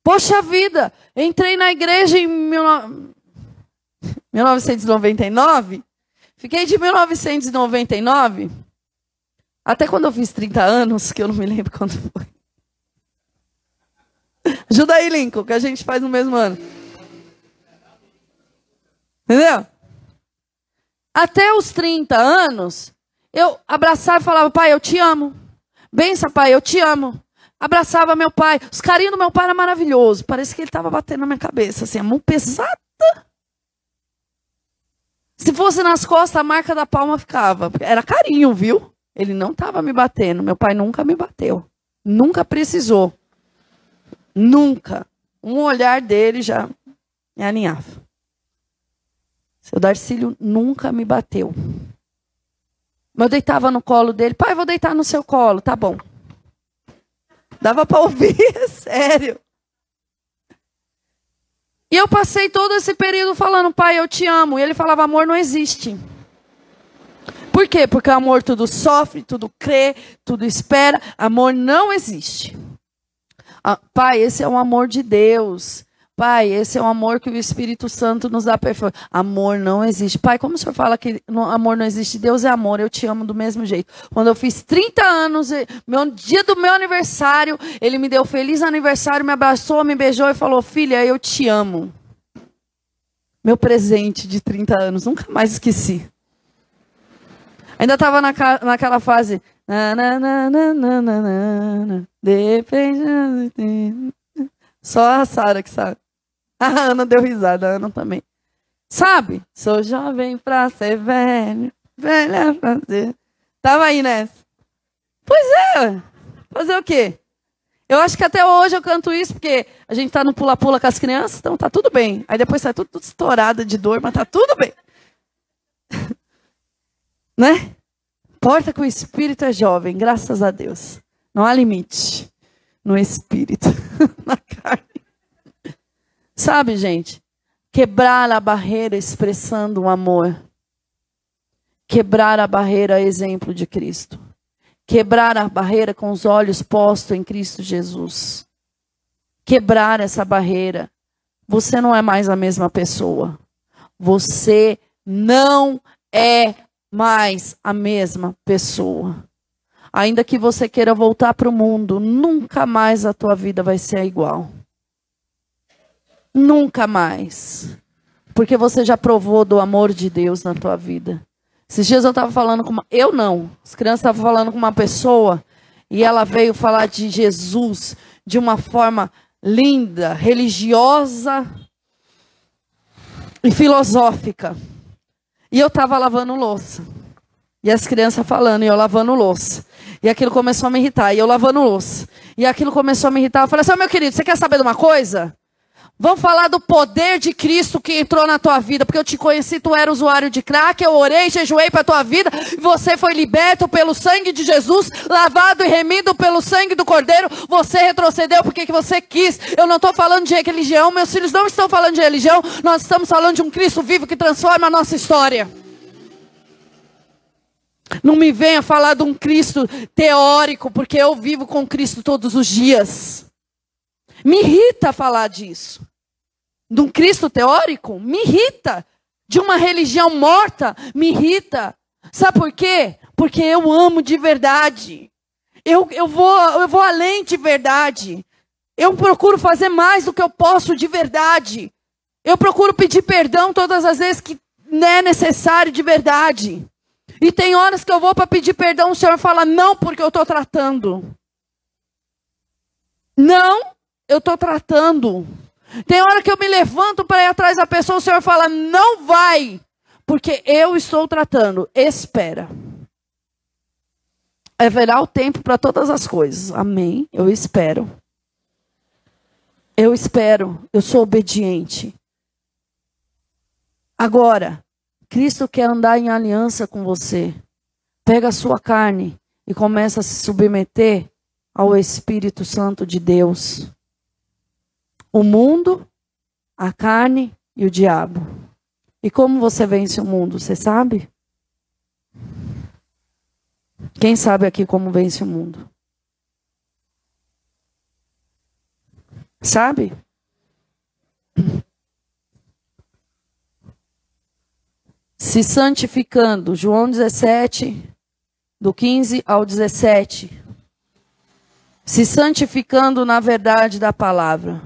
Poxa vida, entrei na igreja em 1999, fiquei de 1999 até quando eu fiz 30 anos, que eu não me lembro quando foi. Ajuda aí, Lincoln, que a gente faz no mesmo ano. Entendeu? Até os 30 anos, eu abraçava e falava, pai, eu te amo. Bença, pai, eu te amo. Abraçava meu pai. Os carinhos do meu pai eram maravilhosos. Parece que ele estava batendo na minha cabeça, assim, a mão pesada. Se fosse nas costas, a marca da palma ficava. Era carinho, viu? Ele não estava me batendo. Meu pai nunca me bateu. Nunca precisou. Nunca. Um olhar dele já me aninhava. Seu Darcílio nunca me bateu. Mas eu deitava no colo dele. Pai, vou deitar no seu colo. Tá bom. Dava para ouvir, <laughs> sério. E eu passei todo esse período falando, pai, eu te amo. E ele falava, amor não existe. Por quê? Porque amor tudo sofre, tudo crê, tudo espera. Amor não existe. Ah, pai, esse é o amor de Deus. Pai, esse é o amor que o Espírito Santo nos dá perfeito. Amor não existe. Pai, como o senhor fala que amor não existe? Deus é amor, eu te amo do mesmo jeito. Quando eu fiz 30 anos, meu dia do meu aniversário, ele me deu feliz aniversário, me abraçou, me beijou e falou: Filha, eu te amo. Meu presente de 30 anos, nunca mais esqueci. Ainda estava na, naquela fase. Depende. Só a Sara que sabe. <laughs> A Ana deu risada, a Ana também. Sabe? Sou jovem pra ser velho, velha pra ser. Tava aí nessa. Pois é. Fazer o quê? Eu acho que até hoje eu canto isso porque a gente tá no pula-pula com as crianças, então tá tudo bem. Aí depois sai tudo, tudo estourado de dor, mas tá tudo bem. Né? Porta com o espírito é jovem, graças a Deus. Não há limite no espírito, <laughs> na carne. Sabe, gente? Quebrar a barreira expressando o amor. Quebrar a barreira exemplo de Cristo. Quebrar a barreira com os olhos postos em Cristo Jesus. Quebrar essa barreira. Você não é mais a mesma pessoa. Você não é mais a mesma pessoa. Ainda que você queira voltar para o mundo, nunca mais a tua vida vai ser igual. Nunca mais. Porque você já provou do amor de Deus na tua vida. Esses dias eu estava falando com uma. Eu não. As crianças estavam falando com uma pessoa e ela veio falar de Jesus de uma forma linda, religiosa e filosófica. E eu estava lavando louça. E as crianças falando, e eu lavando louça. E aquilo começou a me irritar, e eu lavando louça. E aquilo começou a me irritar. Eu falei assim, oh, meu querido, você quer saber de uma coisa? Vamos falar do poder de Cristo que entrou na tua vida, porque eu te conheci, tu era usuário de crack, eu orei, jejuei para tua vida, você foi liberto pelo sangue de Jesus, lavado e remido pelo sangue do Cordeiro, você retrocedeu porque que você quis. Eu não estou falando de religião, meus filhos não estão falando de religião, nós estamos falando de um Cristo vivo que transforma a nossa história. Não me venha falar de um Cristo teórico, porque eu vivo com Cristo todos os dias. Me irrita falar disso. De um Cristo teórico? Me irrita. De uma religião morta? Me irrita. Sabe por quê? Porque eu amo de verdade. Eu, eu, vou, eu vou além de verdade. Eu procuro fazer mais do que eu posso de verdade. Eu procuro pedir perdão todas as vezes que é necessário de verdade. E tem horas que eu vou para pedir perdão, o Senhor fala, não, porque eu estou tratando. Não, eu estou tratando. Tem hora que eu me levanto para ir atrás da pessoa, o Senhor fala, não vai, porque eu estou tratando. Espera. Haverá o tempo para todas as coisas. Amém. Eu espero. Eu espero. Eu sou obediente. Agora, Cristo quer andar em aliança com você. Pega a sua carne e começa a se submeter ao Espírito Santo de Deus. O mundo, a carne e o diabo. E como você vence o mundo, você sabe? Quem sabe aqui como vence o mundo? Sabe? se santificando. João 17, do 15 ao 17. Se santificando na verdade da palavra.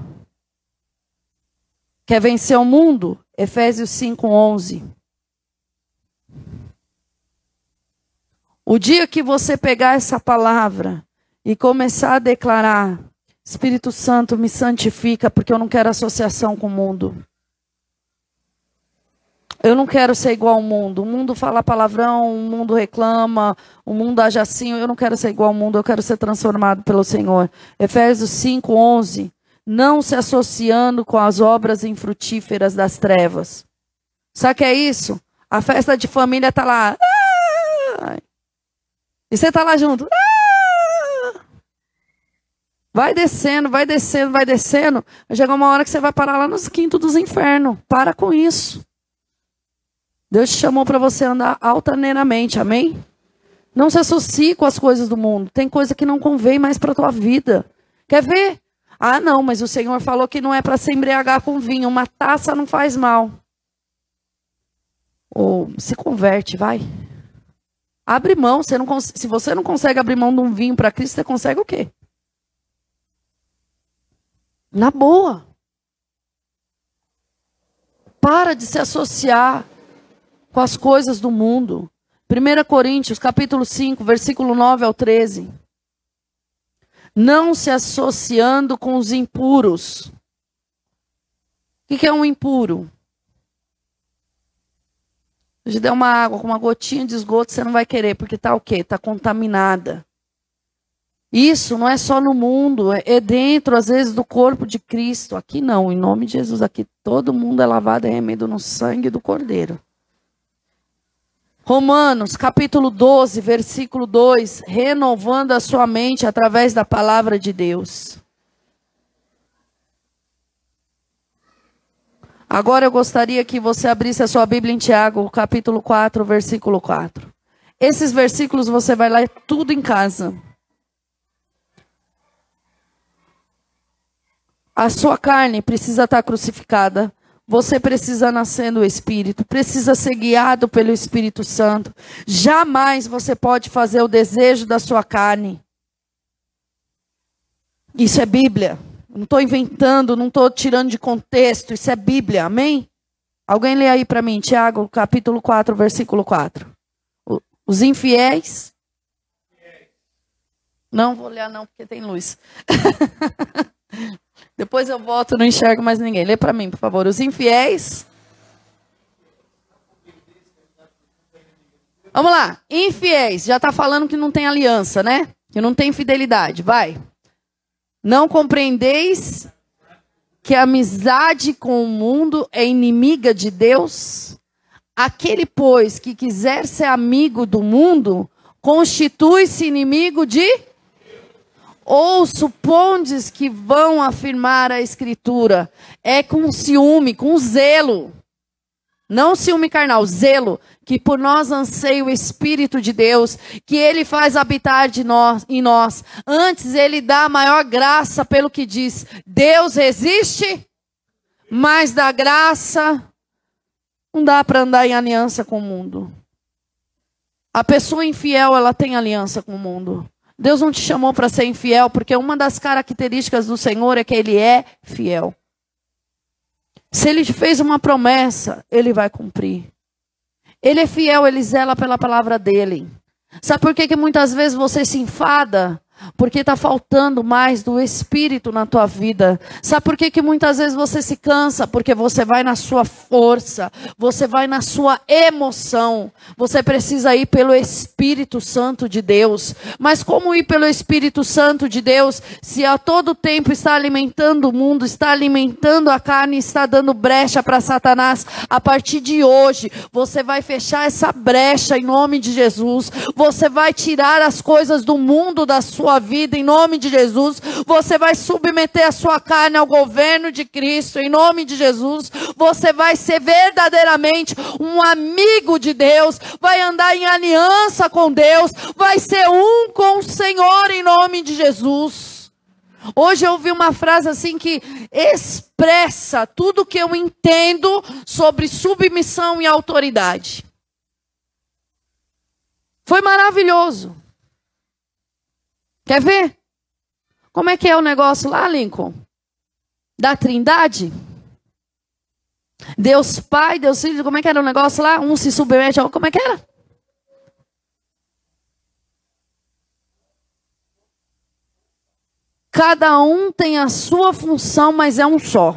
Quer vencer o mundo? Efésios 5, 11. O dia que você pegar essa palavra e começar a declarar: Espírito Santo, me santifica, porque eu não quero associação com o mundo. Eu não quero ser igual ao mundo. O mundo fala palavrão, o mundo reclama, o mundo age assim. Eu não quero ser igual ao mundo, eu quero ser transformado pelo Senhor. Efésios 5, 11. Não se associando com as obras infrutíferas das trevas. Sabe que é isso? A festa de família está lá. E você está lá junto. Vai descendo, vai descendo, vai descendo. Vai chegar uma hora que você vai parar lá nos quintos dos infernos. Para com isso. Deus te chamou para você andar altaneiramente, amém? Não se associe com as coisas do mundo. Tem coisa que não convém mais para tua vida. Quer ver? Ah, não, mas o Senhor falou que não é para se embriagar com vinho. Uma taça não faz mal. Ou se converte, vai. Abre mão. Você não, se você não consegue abrir mão de um vinho para Cristo, você consegue o quê? Na boa. Para de se associar com as coisas do mundo. 1 Coríntios, capítulo 5, versículo 9 ao 13. Não se associando com os impuros. O que é um impuro? Se der uma água com uma gotinha de esgoto, você não vai querer, porque está o quê? Está contaminada. Isso não é só no mundo, é, é dentro, às vezes, do corpo de Cristo. Aqui não, em nome de Jesus, aqui todo mundo é lavado e remido no sangue do Cordeiro. Romanos, capítulo 12, versículo 2, renovando a sua mente através da palavra de Deus. Agora eu gostaria que você abrisse a sua Bíblia em Tiago, capítulo 4, versículo 4. Esses versículos você vai ler tudo em casa. A sua carne precisa estar crucificada. Você precisa nascer no Espírito, precisa ser guiado pelo Espírito Santo. Jamais você pode fazer o desejo da sua carne. Isso é Bíblia. Não estou inventando, não estou tirando de contexto. Isso é Bíblia, amém? Alguém lê aí para mim, Tiago, capítulo 4, versículo 4. Os infiéis. Não vou ler, não, porque tem luz. <laughs> Depois eu volto, não enxergo mais ninguém. Lê para mim, por favor. Os infiéis. Vamos lá. Infiéis. Já está falando que não tem aliança, né? Que não tem fidelidade. Vai. Não compreendeis que a amizade com o mundo é inimiga de Deus? Aquele, pois, que quiser ser amigo do mundo, constitui-se inimigo de ou supondes que vão afirmar a Escritura? É com ciúme, com zelo. Não ciúme carnal, zelo, que por nós anseia o Espírito de Deus, que Ele faz habitar de nós, em nós. Antes Ele dá maior graça pelo que diz. Deus existe, mas da graça não dá para andar em aliança com o mundo. A pessoa infiel, ela tem aliança com o mundo. Deus não te chamou para ser infiel, porque uma das características do Senhor é que Ele é fiel. Se Ele fez uma promessa, Ele vai cumprir. Ele é fiel, Ele zela pela palavra dEle. Sabe por que, que muitas vezes você se enfada? Porque está faltando mais do Espírito na tua vida. Sabe por que, que muitas vezes você se cansa? Porque você vai na sua força, você vai na sua emoção. Você precisa ir pelo Espírito Santo de Deus. Mas como ir pelo Espírito Santo de Deus se a todo tempo está alimentando o mundo, está alimentando a carne, está dando brecha para Satanás? A partir de hoje, você vai fechar essa brecha em nome de Jesus. Você vai tirar as coisas do mundo da sua sua vida, em nome de Jesus. Você vai submeter a sua carne ao governo de Cristo, em nome de Jesus. Você vai ser verdadeiramente um amigo de Deus, vai andar em aliança com Deus, vai ser um com o Senhor, em nome de Jesus. Hoje eu ouvi uma frase assim que expressa tudo que eu entendo sobre submissão e autoridade. Foi maravilhoso. Quer ver? Como é que é o negócio lá, Lincoln? Da Trindade? Deus Pai, Deus Filho, como é que era o negócio lá? Um se submete ao. Como é que era? Cada um tem a sua função, mas é um só.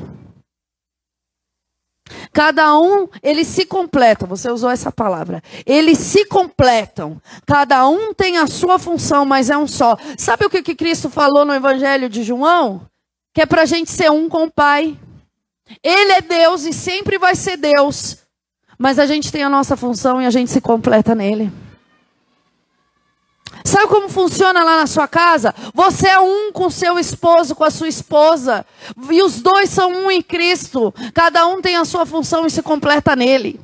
Cada um, eles se completam. Você usou essa palavra. Eles se completam. Cada um tem a sua função, mas é um só. Sabe o que, que Cristo falou no Evangelho de João? Que é para a gente ser um com o Pai. Ele é Deus e sempre vai ser Deus. Mas a gente tem a nossa função e a gente se completa nele. Sabe como funciona lá na sua casa? Você é um com seu esposo, com a sua esposa. E os dois são um em Cristo. Cada um tem a sua função e se completa nele.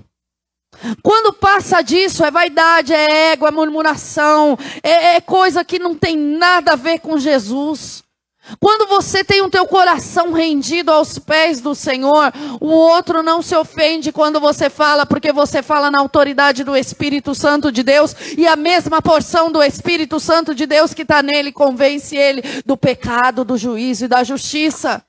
Quando passa disso, é vaidade, é ego, é murmuração, é, é coisa que não tem nada a ver com Jesus. Quando você tem o teu coração rendido aos pés do Senhor, o outro não se ofende quando você fala, porque você fala na autoridade do Espírito Santo de Deus, e a mesma porção do Espírito Santo de Deus que está nele convence ele do pecado, do juízo e da justiça.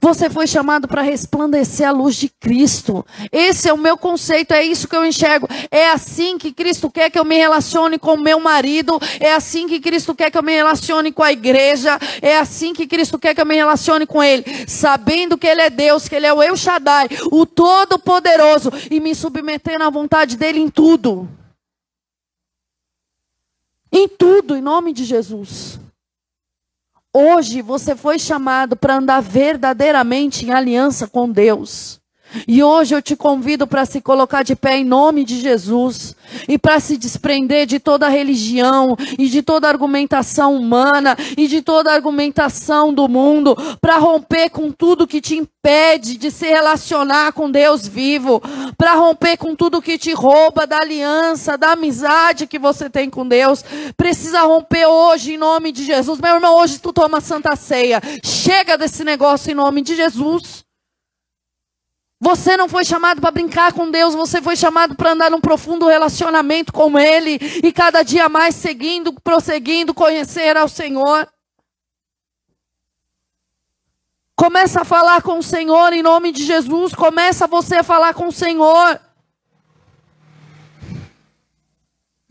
Você foi chamado para resplandecer a luz de Cristo. Esse é o meu conceito, é isso que eu enxergo. É assim que Cristo quer que eu me relacione com o meu marido, é assim que Cristo quer que eu me relacione com a igreja, é assim que Cristo quer que eu me relacione com Ele, sabendo que Ele é Deus, que Ele é o Eu Shaddai, o Todo-Poderoso, e me submetendo à vontade dEle em tudo. Em tudo, em nome de Jesus. Hoje você foi chamado para andar verdadeiramente em aliança com Deus. E hoje eu te convido para se colocar de pé em nome de Jesus e para se desprender de toda religião e de toda argumentação humana e de toda argumentação do mundo, para romper com tudo que te impede de se relacionar com Deus vivo, para romper com tudo que te rouba da aliança, da amizade que você tem com Deus. Precisa romper hoje em nome de Jesus. Meu irmão, hoje tu toma santa ceia. Chega desse negócio em nome de Jesus. Você não foi chamado para brincar com Deus, você foi chamado para andar num profundo relacionamento com Ele e cada dia mais seguindo, prosseguindo, conhecer ao Senhor. Começa a falar com o Senhor em nome de Jesus. Começa você a falar com o Senhor.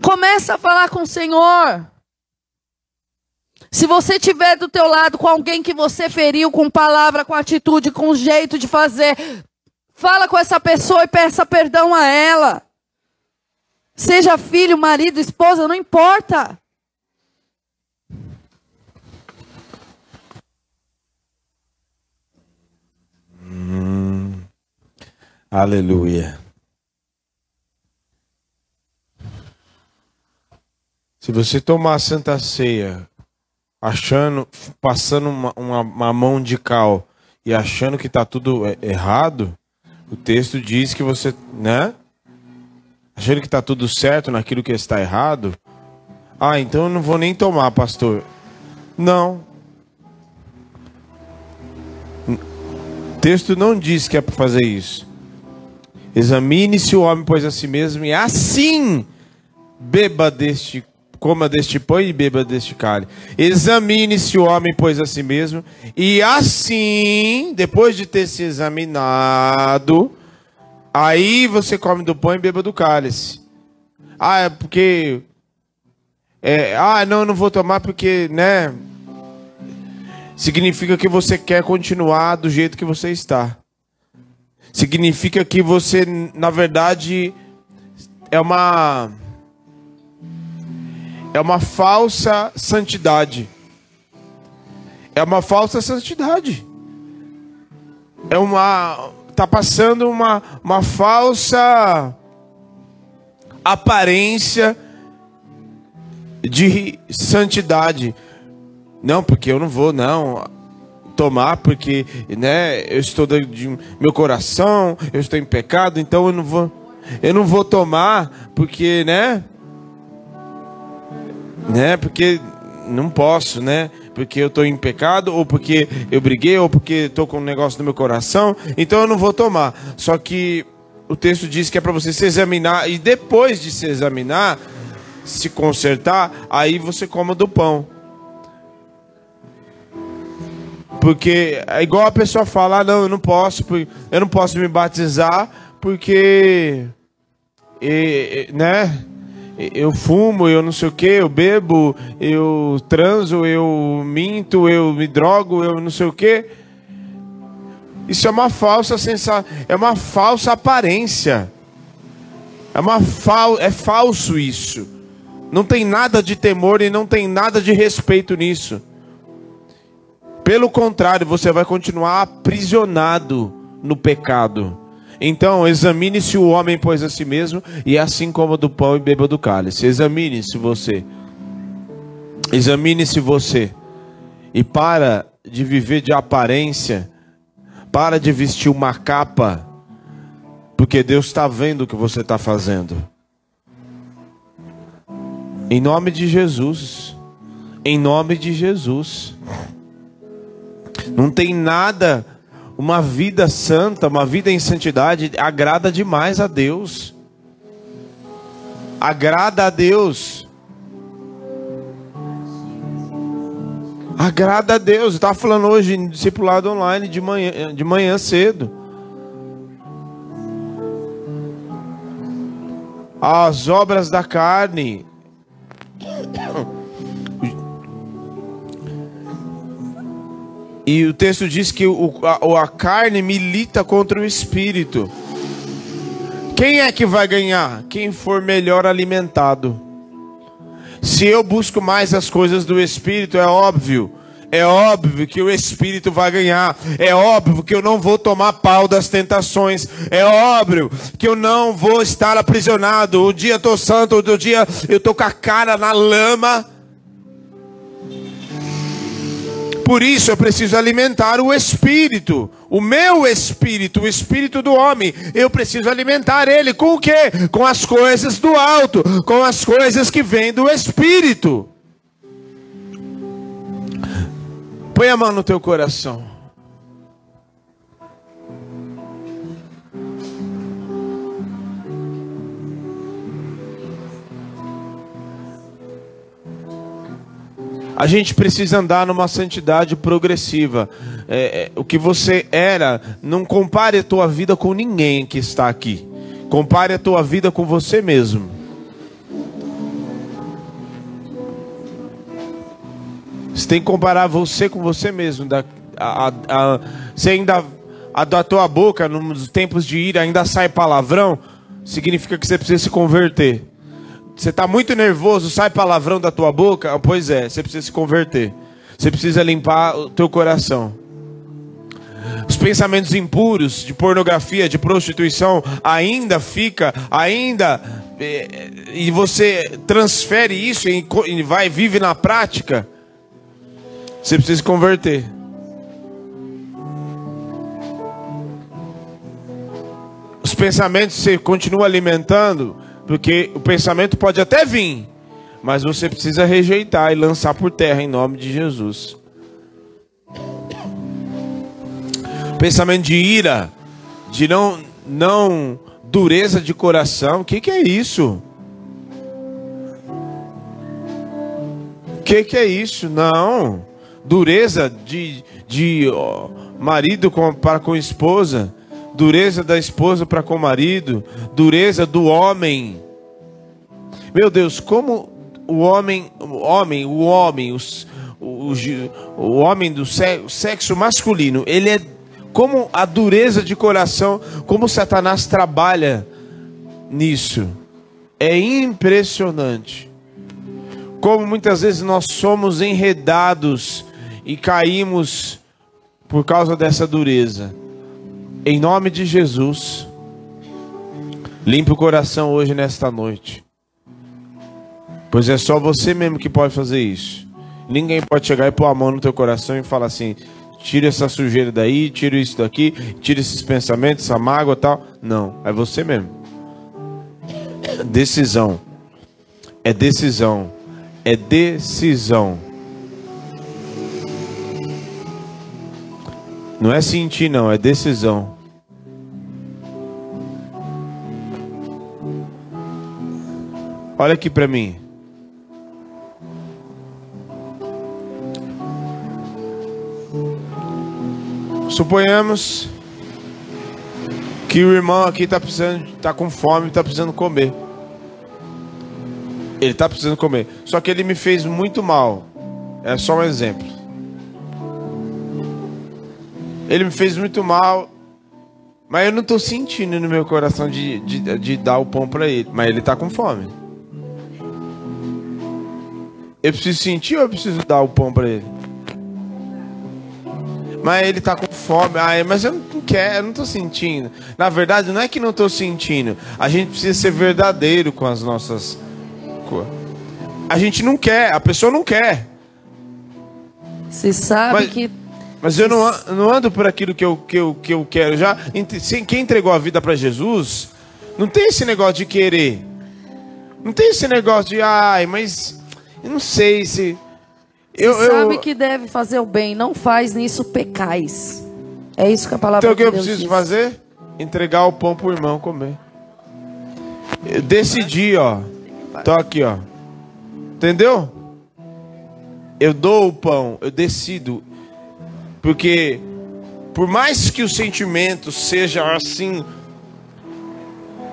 Começa a falar com o Senhor. Se você tiver do teu lado com alguém que você feriu com palavra, com atitude, com jeito de fazer, Fala com essa pessoa e peça perdão a ela. Seja filho, marido, esposa, não importa. Hum, aleluia. Se você tomar a Santa Ceia achando, passando uma, uma, uma mão de cal e achando que está tudo errado, o texto diz que você, né? Achando que está tudo certo naquilo que está errado. Ah, então eu não vou nem tomar, pastor. Não. O texto não diz que é para fazer isso. Examine-se o homem, pois a si mesmo, e assim beba deste coma deste pão e beba deste cálice. Examine-se o homem, pois a si mesmo, e assim, depois de ter se examinado, aí você come do pão e beba do cálice. Ah, é porque. É, ah, não, não vou tomar porque, né? Significa que você quer continuar do jeito que você está. Significa que você, na verdade, é uma é uma falsa santidade. É uma falsa santidade. É uma. Está passando uma, uma falsa aparência de santidade. Não, porque eu não vou, não tomar porque, né, eu estou de meu coração, eu estou em pecado, então eu não vou eu não vou tomar porque, né, né? Porque não posso, né? Porque eu estou em pecado, ou porque eu briguei, ou porque estou com um negócio no meu coração, então eu não vou tomar. Só que o texto diz que é para você se examinar, e depois de se examinar, se consertar, aí você coma do pão. Porque é igual a pessoa falar, ah, não, eu não posso, eu não posso me batizar porque, né? Eu fumo, eu não sei o que, eu bebo, eu transo, eu minto, eu me drogo, eu não sei o que. Isso é uma falsa sensação, é uma falsa aparência. É uma fal, é falso isso. Não tem nada de temor e não tem nada de respeito nisso. Pelo contrário, você vai continuar aprisionado no pecado. Então, examine-se o homem, pois a si mesmo, e assim coma do pão e beba do cálice. Examine-se você. Examine-se você e para de viver de aparência, para de vestir uma capa, porque Deus está vendo o que você está fazendo. Em nome de Jesus, em nome de Jesus. Não tem nada, uma vida santa, uma vida em santidade, agrada demais a Deus. Agrada a Deus. Agrada a Deus. Estava falando hoje em discipulado online de manhã, de manhã cedo. As obras da carne. <coughs> E o texto diz que o, a, a carne milita contra o espírito. Quem é que vai ganhar? Quem for melhor alimentado. Se eu busco mais as coisas do Espírito, é óbvio. É óbvio que o Espírito vai ganhar. É óbvio que eu não vou tomar pau das tentações. É óbvio que eu não vou estar aprisionado. Um dia eu estou santo, outro dia eu estou com a cara na lama. Por isso eu preciso alimentar o espírito, o meu espírito, o espírito do homem. Eu preciso alimentar ele com o quê? Com as coisas do alto, com as coisas que vêm do espírito. Põe a mão no teu coração. A gente precisa andar numa santidade progressiva. É, é, o que você era, não compare a tua vida com ninguém que está aqui. Compare a tua vida com você mesmo. Você tem que comparar você com você mesmo. Da, a, a, a, você ainda, a da tua boca, nos tempos de ira, ainda sai palavrão, significa que você precisa se converter. Você está muito nervoso, sai palavrão da tua boca? Pois é, você precisa se converter. Você precisa limpar o teu coração. Os pensamentos impuros de pornografia, de prostituição, ainda fica, ainda é, e você transfere isso e vai vive na prática. Você precisa se converter. Os pensamentos você continua alimentando, porque o pensamento pode até vir, mas você precisa rejeitar e lançar por terra em nome de Jesus. Pensamento de ira, de não, não dureza de coração, o que, que é isso? O que, que é isso? Não. Dureza de, de ó, marido com, para com esposa dureza da esposa para com o marido, dureza do homem. Meu Deus, como o homem, o homem, o homem, os, o, o homem do sexo masculino, ele é como a dureza de coração, como Satanás trabalha nisso. É impressionante. Como muitas vezes nós somos enredados e caímos por causa dessa dureza. Em nome de Jesus, limpe o coração hoje nesta noite. Pois é só você mesmo que pode fazer isso. Ninguém pode chegar e pôr a mão no teu coração e falar assim: tira essa sujeira daí, tira isso daqui, tira esses pensamentos, essa mágoa tal. Não, é você mesmo. Decisão. É decisão. É decisão. Não é sentir, não, é decisão. Olha aqui para mim. Suponhamos que o irmão aqui está precisando, está com fome, está precisando comer. Ele está precisando comer. Só que ele me fez muito mal. É só um exemplo. Ele me fez muito mal. Mas eu não estou sentindo no meu coração de, de, de dar o pão para ele. Mas ele está com fome. Eu preciso sentir ou eu preciso dar o pão para ele? Mas ele está com fome. Ah, mas eu não quero, eu não estou sentindo. Na verdade, não é que não estou sentindo. A gente precisa ser verdadeiro com as nossas. a gente não quer, a pessoa não quer. Você sabe Mas- que Mas eu não, não ando por aquilo que eu, que eu, que eu quero. Já, quem entregou a vida para Jesus, não tem esse negócio de querer. Não tem esse negócio de, ai, mas eu não sei se. Eu, você sabe eu, que deve fazer o bem, não faz nisso pecais. É isso que a palavra então o que eu Deus preciso diz. fazer? Entregar o pão pro irmão comer. Eu decidi, ó. Tô aqui, ó. Entendeu? Eu dou o pão, eu decido. Porque por mais que o sentimento seja assim,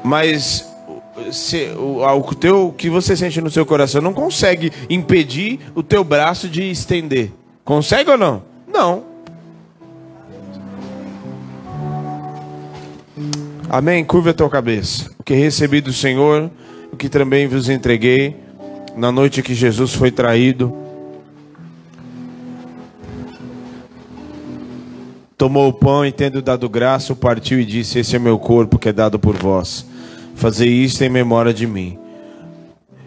mas se, o, o teu, o que você sente no seu coração não consegue impedir o teu braço de estender. Consegue ou não? Não. Amém? Curva a tua cabeça. O que recebi do Senhor, o que também vos entreguei, na noite que Jesus foi traído. Tomou o pão e, tendo dado graça, o partiu e disse: Esse é meu corpo que é dado por vós. Fazei isto em memória de mim.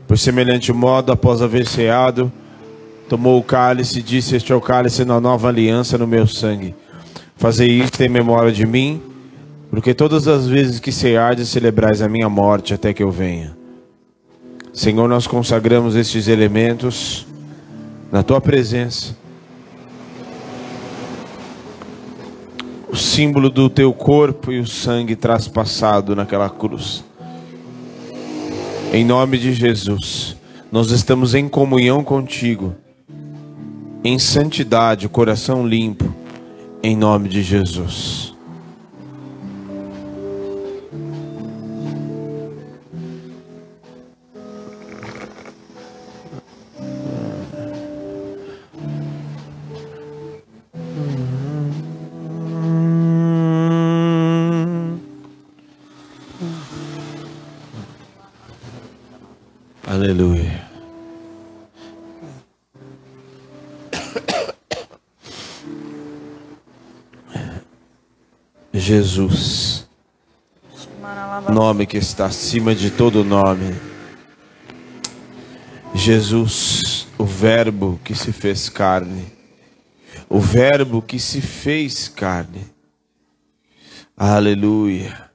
Por semelhante modo, após haver ceado, tomou o cálice e disse: Este é o cálice na nova aliança no meu sangue. Fazei isto em memória de mim. Porque todas as vezes que ceardes, celebrais a minha morte até que eu venha. Senhor, nós consagramos estes elementos na tua presença. O símbolo do teu corpo e o sangue traspassado naquela cruz. Em nome de Jesus, nós estamos em comunhão contigo, em santidade, coração limpo, em nome de Jesus. Aleluia. Jesus, nome que está acima de todo nome. Jesus, o Verbo que se fez carne, o Verbo que se fez carne. Aleluia.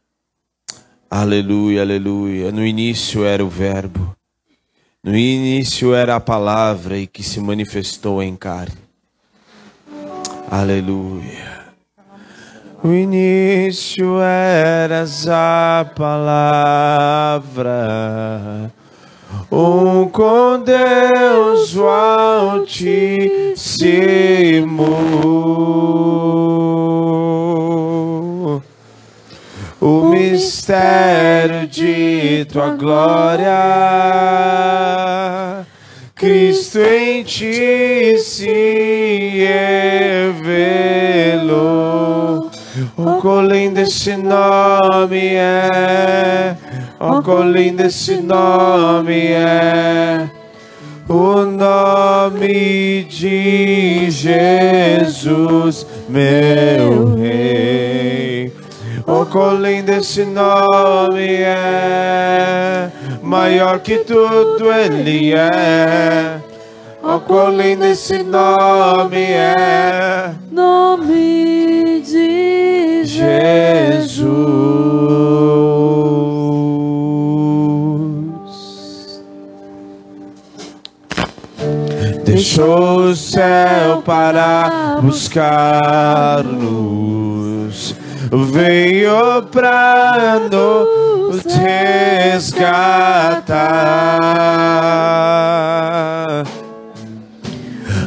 Aleluia, aleluia. No início era o Verbo. No início era a palavra e que se manifestou em carne. Aleluia. No início eras a palavra, um com Deus o Altíssimo o mistério de tua glória. Cristo em ti se revelou. Oh, quão lindo esse nome é! Oh, quão lindo esse nome é! O nome de Jesus, meu Rei. Oh, quão lindo esse nome é, maior que tudo ele é. Oh, quão lindo esse nome é, Nome de Jesus. Deixou o céu para buscar-nos, veio para nos resgatar.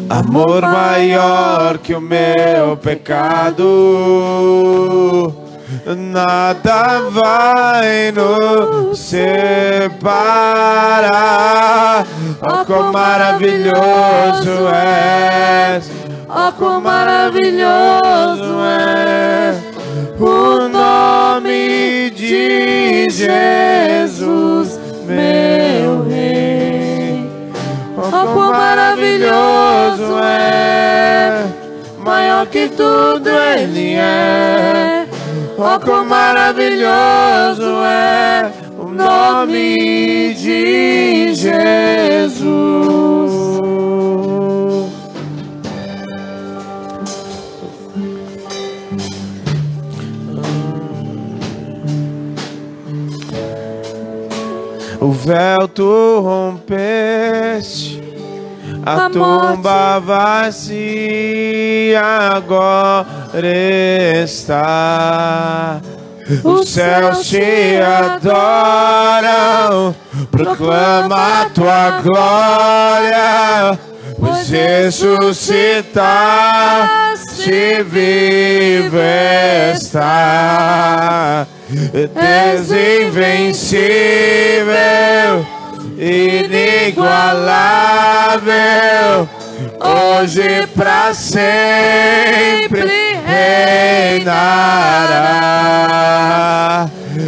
Amor maior que o meu pecado, nada vai nos separar. Oh, quão maravilhoso és! Oh, quão maravilhoso é o nome de Jesus, meu Rei. Oh, quão maravilhoso é, maior que tudo Ele é. Oh, quão maravilhoso é o nome de Jesus. Véu tu rompeste, a, A tumba vazia agora está. Os céus te adoram, proclama a tua glória, pois ressuscitaste vivo está. És invencível, inigualável, hoje pra sempre reinará.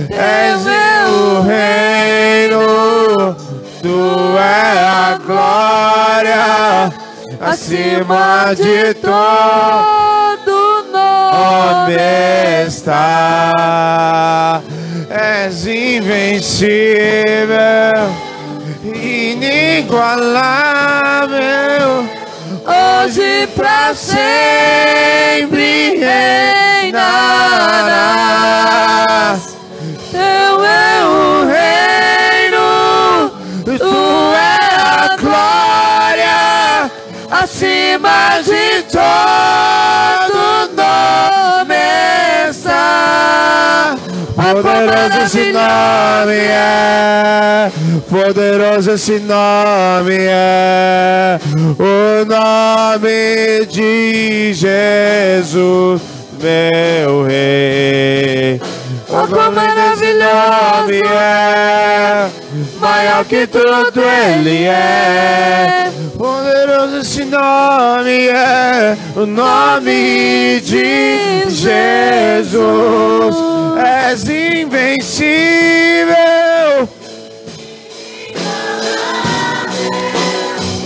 És o reino, tu é a glória, acima de todo nome está. És invencível, inigualável, hoje pra sempre reinarás. Teu é o reino, Poderoso esse nome é, poderoso esse nome é, o nome de Jesus, meu rei. O quão maravilhoso é, maior que tudo ele é. Poderoso esse nome é, o nome de Jesus. És invencível.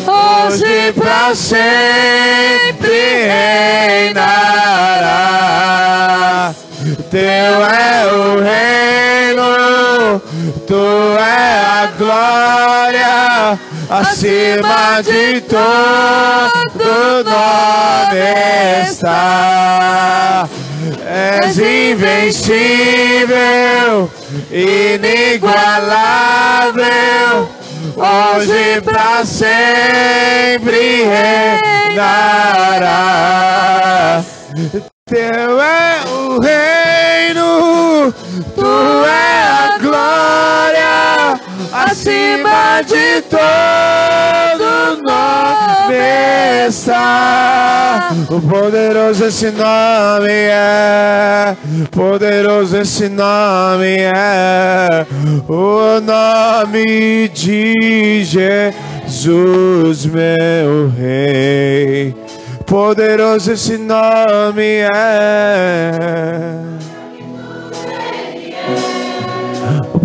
Hoje pra sempre reinarás. Teu é o reino, tu é a glória, acima de todo nome está. És invencível, inigualável, hoje pra sempre reinarás. Teu é acima de todo nome está. O poderoso esse nome é, poderoso esse nome é, o nome de Jesus, meu Rei. Poderoso esse nome é.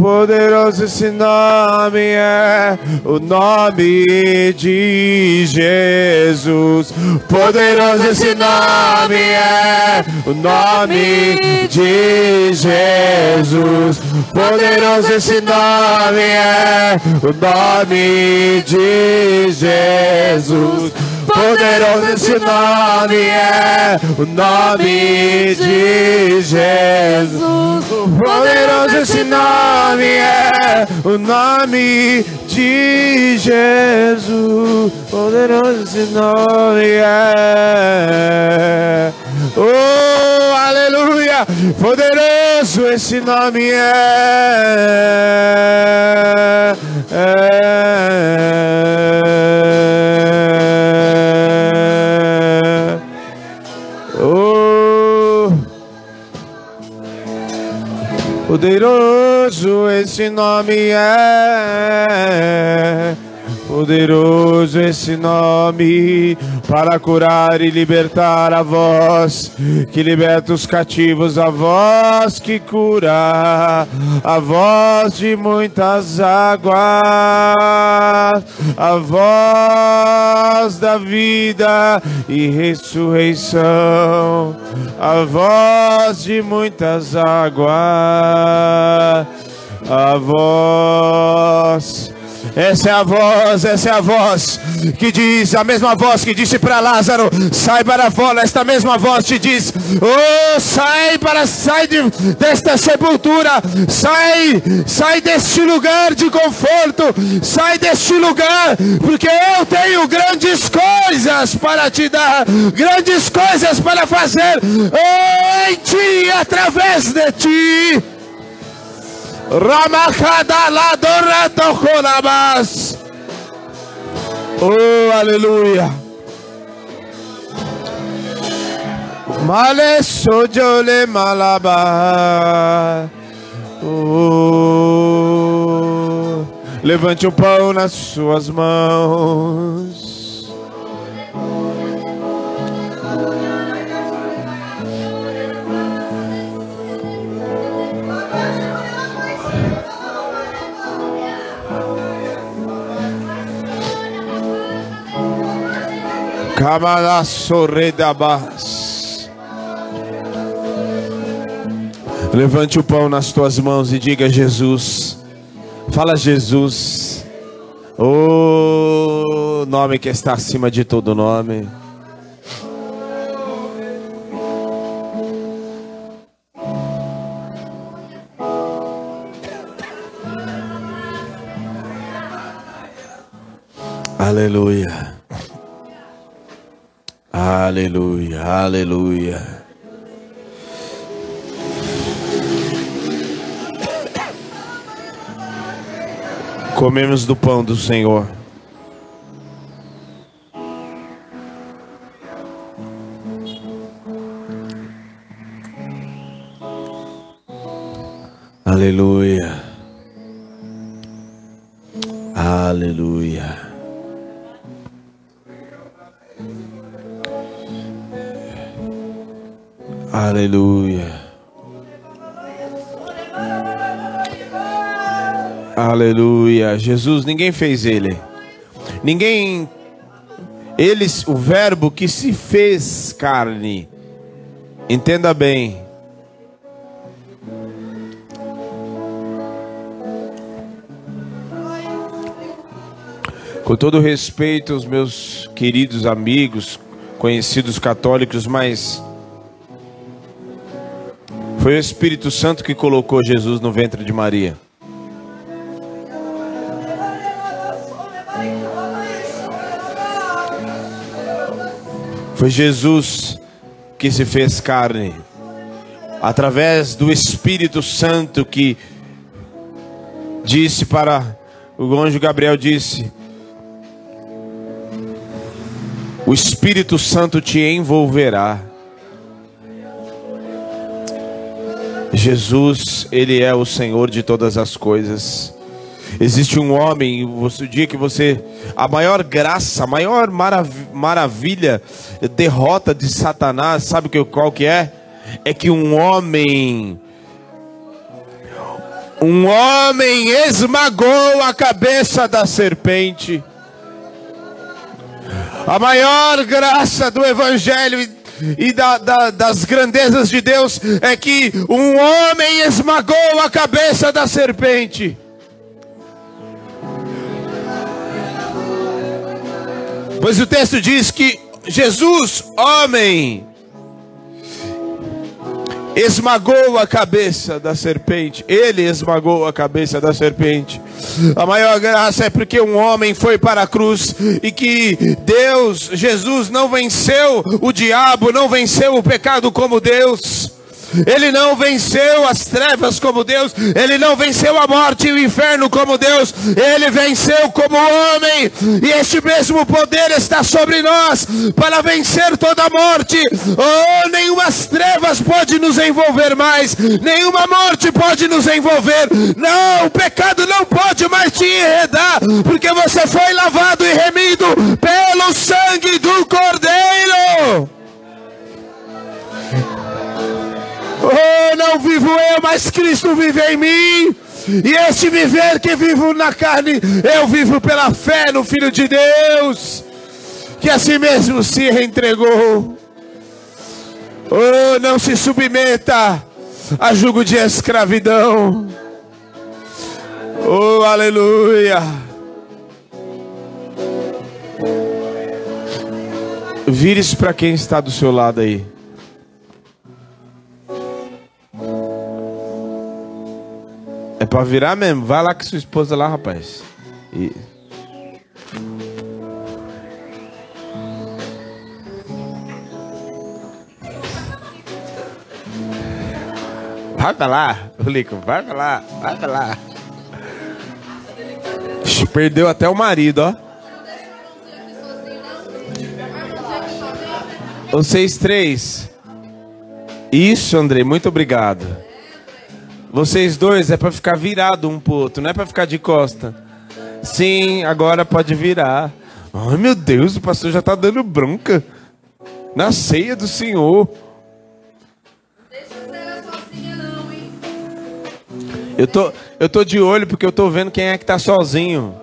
Poderoso esse nome é o nome de Jesus. Poderoso esse nome é o nome de Jesus. Poderoso esse nome é o nome de Jesus. Poderoso esse nome é o nome de Jesus. Poderoso esse nome é o nome de Jesus. Poderoso esse nome é. Oh, aleluia! Poderoso esse nome é. é. Poderoso esse nome é. Poderoso esse nome para curar e libertar a voz que liberta os cativos, a voz que cura, a voz de muitas águas, a voz da vida e ressurreição, a voz de muitas águas a voz. Essa é a voz, essa é a voz que diz, a mesma voz que disse para Lázaro: sai para fora. Esta mesma voz te diz: oh, sai para, sai de, desta sepultura, sai, sai deste lugar de conforto, sai deste lugar, porque eu tenho grandes coisas para te dar, grandes coisas para fazer em ti, através de ti. Oh, aleluia. Male sojole malaba. Oh, levante o pão nas suas mãos. Levante o pão nas tuas mãos e diga Jesus. Fala Jesus. O nome que está acima de todo nome. Aleluia. Aleluia, aleluia. Comemos do pão do Senhor. Aleluia. Jesus, ninguém fez ele. Ninguém. Eles, o Verbo que se fez carne. Entenda bem. Com todo respeito aos meus queridos amigos, conhecidos católicos, mas foi o Espírito Santo que colocou Jesus no ventre de Maria. Foi Jesus que se fez carne, através do Espírito Santo que disse para o anjo Gabriel disse: O Espírito Santo te envolverá. Jesus, ele é o Senhor de todas as coisas. Existe um homem, o dia que você. A maior graça, a maior marav maravilha, derrota de Satanás, sabe que, qual que é? É que um homem. Um homem esmagou a cabeça da serpente. A maior graça do Evangelho e da, da, das grandezas de Deus é que um homem esmagou a cabeça da serpente. Pois o texto diz que Jesus, homem, esmagou a cabeça da serpente. Ele esmagou a cabeça da serpente. A maior graça é porque um homem foi para a cruz e que Deus, Jesus, não venceu o diabo, não venceu o pecado como Deus. Ele não venceu as trevas como Deus, ele não venceu a morte e o inferno como Deus, ele venceu como homem, e este mesmo poder está sobre nós para vencer toda a morte. Oh, nenhuma trevas pode nos envolver mais, nenhuma morte pode nos envolver. Não, o pecado não pode mais te enredar, porque você foi lavado e remido pelo sangue do Cordeiro. Oh, não vivo eu, mas Cristo vive em mim. E este viver que vivo na carne, eu vivo pela fé no Filho de Deus, que assim mesmo se entregou. Oh, não se submeta a jugo de escravidão. Oh, aleluia. Vire-se para quem está do seu lado aí. É para virar mesmo. Vai lá com sua esposa lá, rapaz. E... Vai pra lá, Lico, vai pra lá, vai pra lá. Perdeu até o marido, ó. Vocês três. Isso, André, muito obrigado. Vocês dois é para ficar virado um pro outro, não é para ficar de costa. Sim, agora pode virar. Ai meu Deus, o pastor já tá dando bronca. Na ceia do Senhor. Eu tô, eu tô de olho porque eu tô vendo quem é que tá sozinho.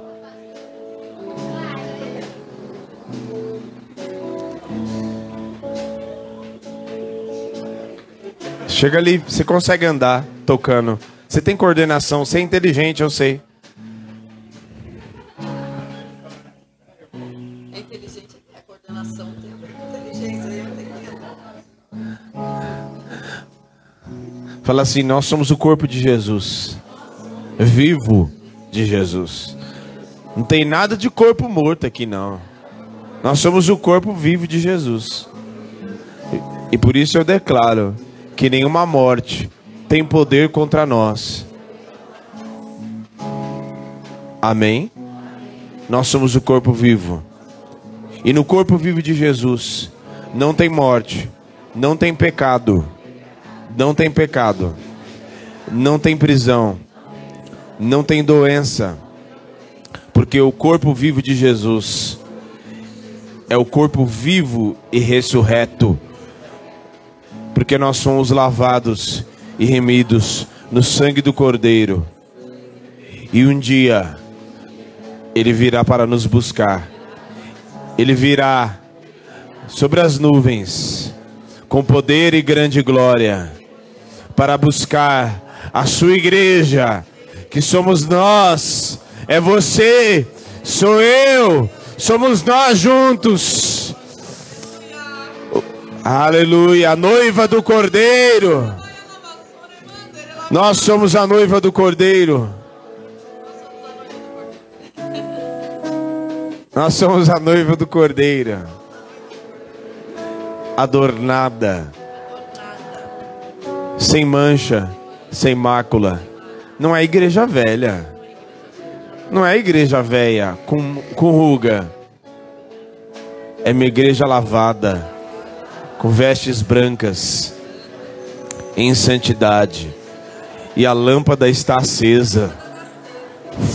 Chega ali, você consegue andar tocando. Você tem coordenação, você é inteligente, eu sei. É inteligente, é coordenação, tem inteligência, eu tenho Fala assim: nós somos o corpo de Jesus, vivo de Jesus. Não tem nada de corpo morto aqui, não. Nós somos o corpo vivo de Jesus. E, e por isso eu declaro que nenhuma morte tem poder contra nós. Amém? Nós somos o corpo vivo. E no corpo vivo de Jesus não tem morte, não tem pecado, não tem pecado, não tem prisão, não tem doença, porque o corpo vivo de Jesus é o corpo vivo e ressurreto porque nós somos lavados e remidos no sangue do Cordeiro. E um dia ele virá para nos buscar. Ele virá sobre as nuvens com poder e grande glória para buscar a sua igreja, que somos nós, é você, sou eu, somos nós juntos Aleluia, a noiva do Cordeiro. Nós somos a noiva do Cordeiro. Nós somos a noiva do Cordeiro. Adornada. Sem mancha, sem mácula. Não é igreja velha. Não é igreja velha com, com ruga. É minha igreja lavada com vestes brancas, em santidade, e a lâmpada está acesa.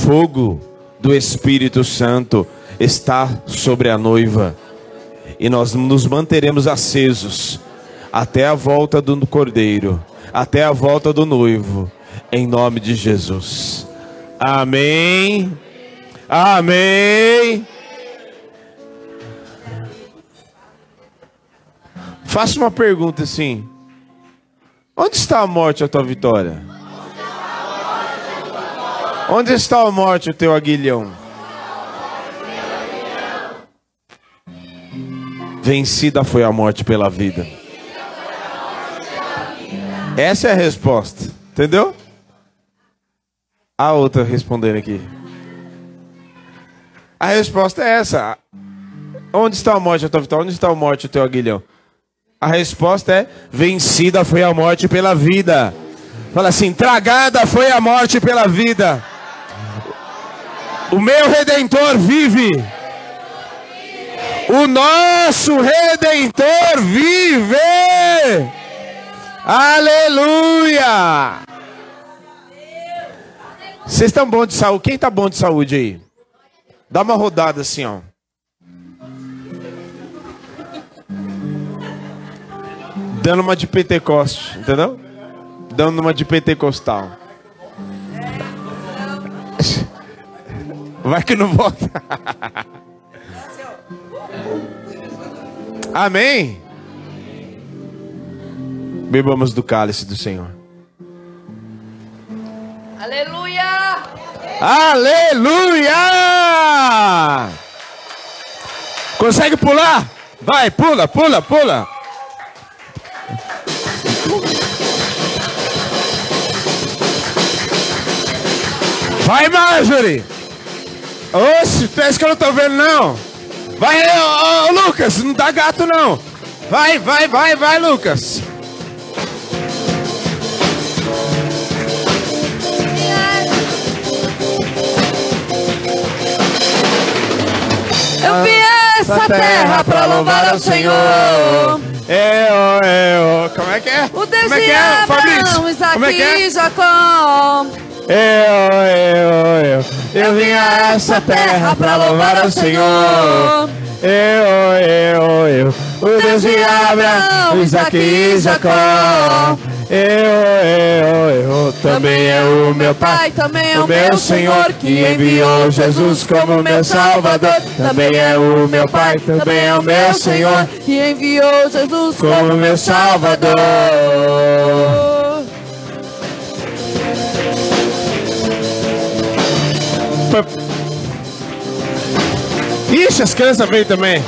Fogo do Espírito Santo está sobre a noiva, e nós nos manteremos acesos até a volta do cordeiro, até a volta do noivo, em nome de Jesus. Amém. Amém. Faça uma pergunta assim: Onde está a morte, a tua vitória? Onde está a morte, o teu aguilhão? Vencida foi a morte pela vida. Essa é a resposta, entendeu? A outra respondendo aqui. A resposta é essa. Onde está a morte, a tua vitória? Onde está a morte, o teu aguilhão? A resposta é: vencida foi a morte pela vida. Fala assim: tragada foi a morte pela vida. O meu redentor vive. O nosso redentor vive. Aleluia. Vocês estão bom de saúde? Quem está bom de saúde aí? Dá uma rodada assim, ó. Dando uma de Pentecoste, entendeu? Dando uma de pentecostal. Vai que não volta. Amém? Bebamos do cálice do Senhor. Aleluia! Aleluia! Consegue pular? Vai, pula, pula, pula. Vai, Marjorie! Oxe, pensa que eu não tô vendo, não. Vai, ô, ô, Lucas, não dá gato, não. Vai, vai, vai, vai, Lucas. Eu vim a essa terra pra louvar ao Senhor. É, ó, é, ó. Como é que é? O Deus Como é que é, Abraão, Fabrício? Isaac Como é que é? Jacó. É, é, ó, é. Eu vim a essa terra pra louvar ao Senhor. Eu, eu, eu, o Deus de Abraão, Isaac e Jacó. Eu, eu, eu, também é o meu Pai, também é o meu Senhor que enviou Jesus como meu Salvador. Também é o meu Pai, também é o meu Senhor que enviou Jesus como meu Salvador. Ixi, as crianças veio também.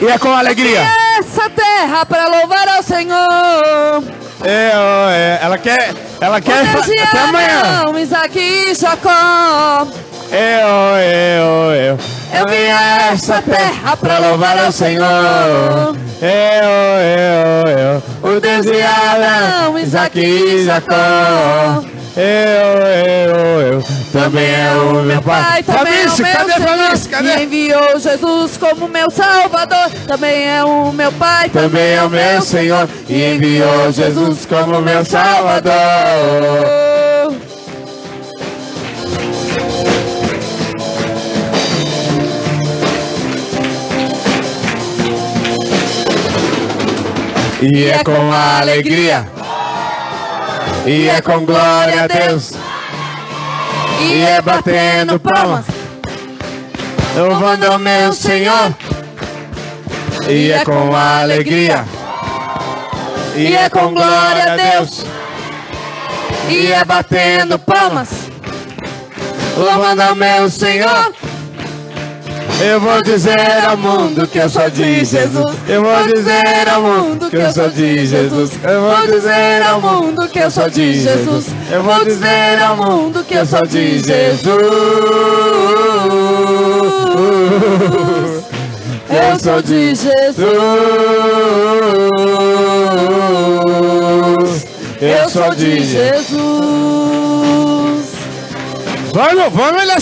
E é com alegria. Essa terra para louvar ao Senhor. É, é. Ela quer. Ela quer. Até amanhã. Abraão, Isaac e Jacó. É, é, ó, é. Eu vim a essa terra para louvar ao Senhor. É, é, ó, é. O Deus de Abraão, Isaac e Jacó. Eu, eu, eu, também é o meu pai. também é o meu cadê Senhor, Cadê? enviou Jesus como meu Salvador. Também é o meu Pai, Também é o meu Senhor e enviou Jesus como meu Salvador. E é com alegria, e é com glória a Deus, E é batendo palmas. louvando ao meu Senhor. E é com alegria, e é com glória a Deus, E é batendo palmas. louvando ao meu Senhor. Eu vou dizer ao mundo que eu sou de Jesus. Eu vou dizer ao mundo que eu sou de Jesus. Eu vou dizer ao mundo que eu sou de Jesus. Eu vou dizer ao mundo que eu sou de Jesus. Eu sou de Jesus. Eu sou de Jesus. Vamos, vamos lá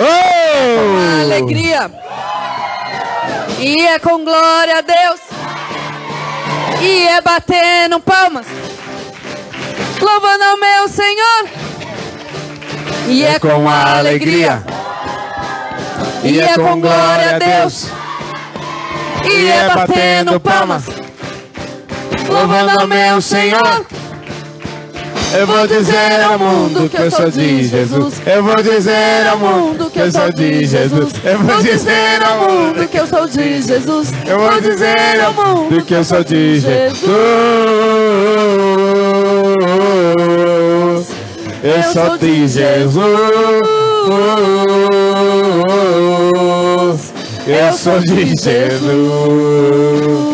Oh! Alegria. E é com glória a Deus. E é batendo palmas. Louvando ao meu Senhor. E é com alegria. e é com glória a Deus, E é batendo palmas. louvando ao meu Senhor. Eu vou dizer ao mundo que eu sou de Jesus. Eu vou dizer ao mundo que eu sou de Jesus. Eu vou dizer ao mundo que eu sou de Jesus. Eu vou dizer ao mundo que eu sou de Jesus. Eu sou de Jesus. Eu sou de Jesus.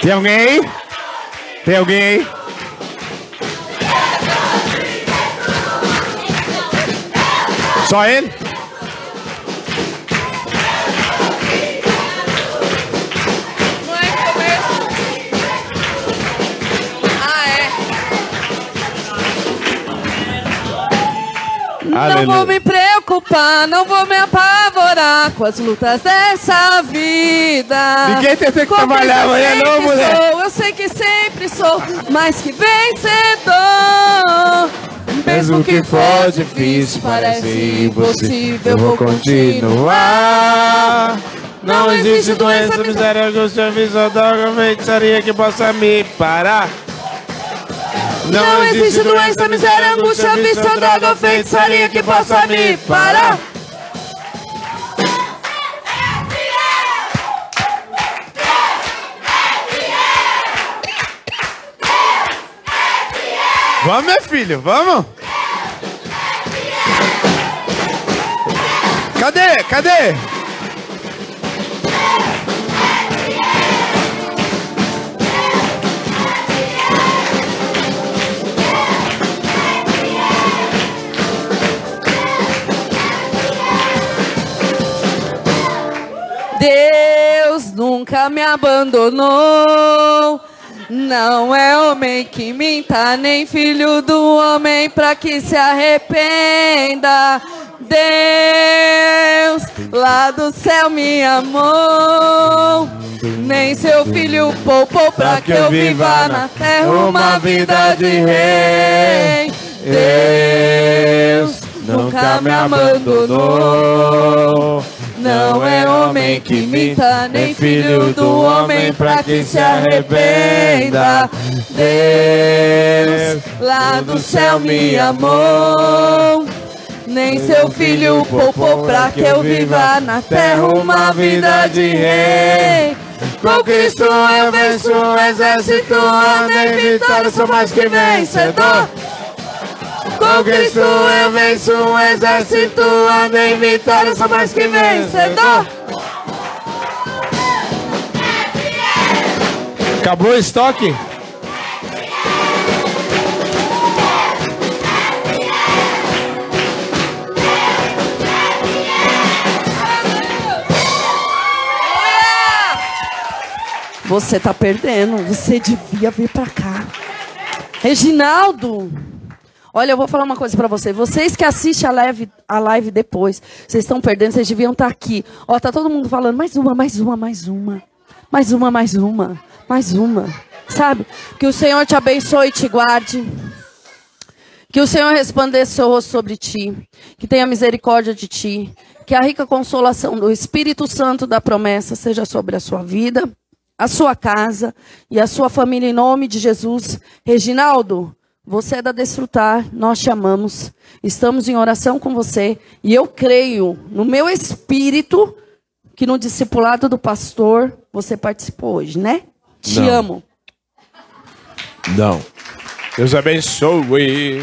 Tem alguém aí? Tem alguém aí? Só ele? É. Não Aleluia. vou me preocupar, não vou me apavorar com as lutas dessa vida. Ninguém tem que Como trabalhar amanhã, não, mulher. Sou, eu sei que sempre sou mais que vencedor. Mesmo que for difícil, parece impossível, eu vou continuar. Não existe doença, miséria, angústia, droga, feitiçaria que possa me parar. Não existe doença, miséria, angústia, vício, droga, feitiçaria que possa me parar. Vamos, meu filho, vamos! Cadê? Cadê? Nunca me abandonou. Não é homem que minta, nem filho do homem para que se arrependa. Deus lá do céu me amou. Nem seu filho poupou para que eu viva na terra uma vida de rei. Deus nunca me abandonou. Não é homem que minta, nem filho do homem para que se arrependa. Deus lá do céu me amou. Nem seu filho poupou para que eu viva na terra uma vida de rei. Com Cristo eu venço o exército, andei vitória, sou mais que vencedor. Com Cristo eu venço um exército, ando em vitória, sou mais que vencedor. Acabou o estoque? Você tá perdendo, você devia vir pra cá. Reginaldo! Olha, eu vou falar uma coisa para vocês. Vocês que assistem a live, a live depois, vocês estão perdendo, vocês deviam estar aqui. Ó, tá todo mundo falando, mais uma, mais uma, mais uma. Mais uma, mais uma, mais uma. Sabe? Que o Senhor te abençoe e te guarde. Que o Senhor resplandeça seu rosto sobre ti. Que tenha misericórdia de ti. Que a rica consolação do Espírito Santo da promessa seja sobre a sua vida, a sua casa e a sua família em nome de Jesus. Reginaldo, você é da Desfrutar, nós te amamos. Estamos em oração com você. E eu creio no meu espírito que no discipulado do pastor você participou hoje, né? Te Não. amo. Não. Deus abençoe.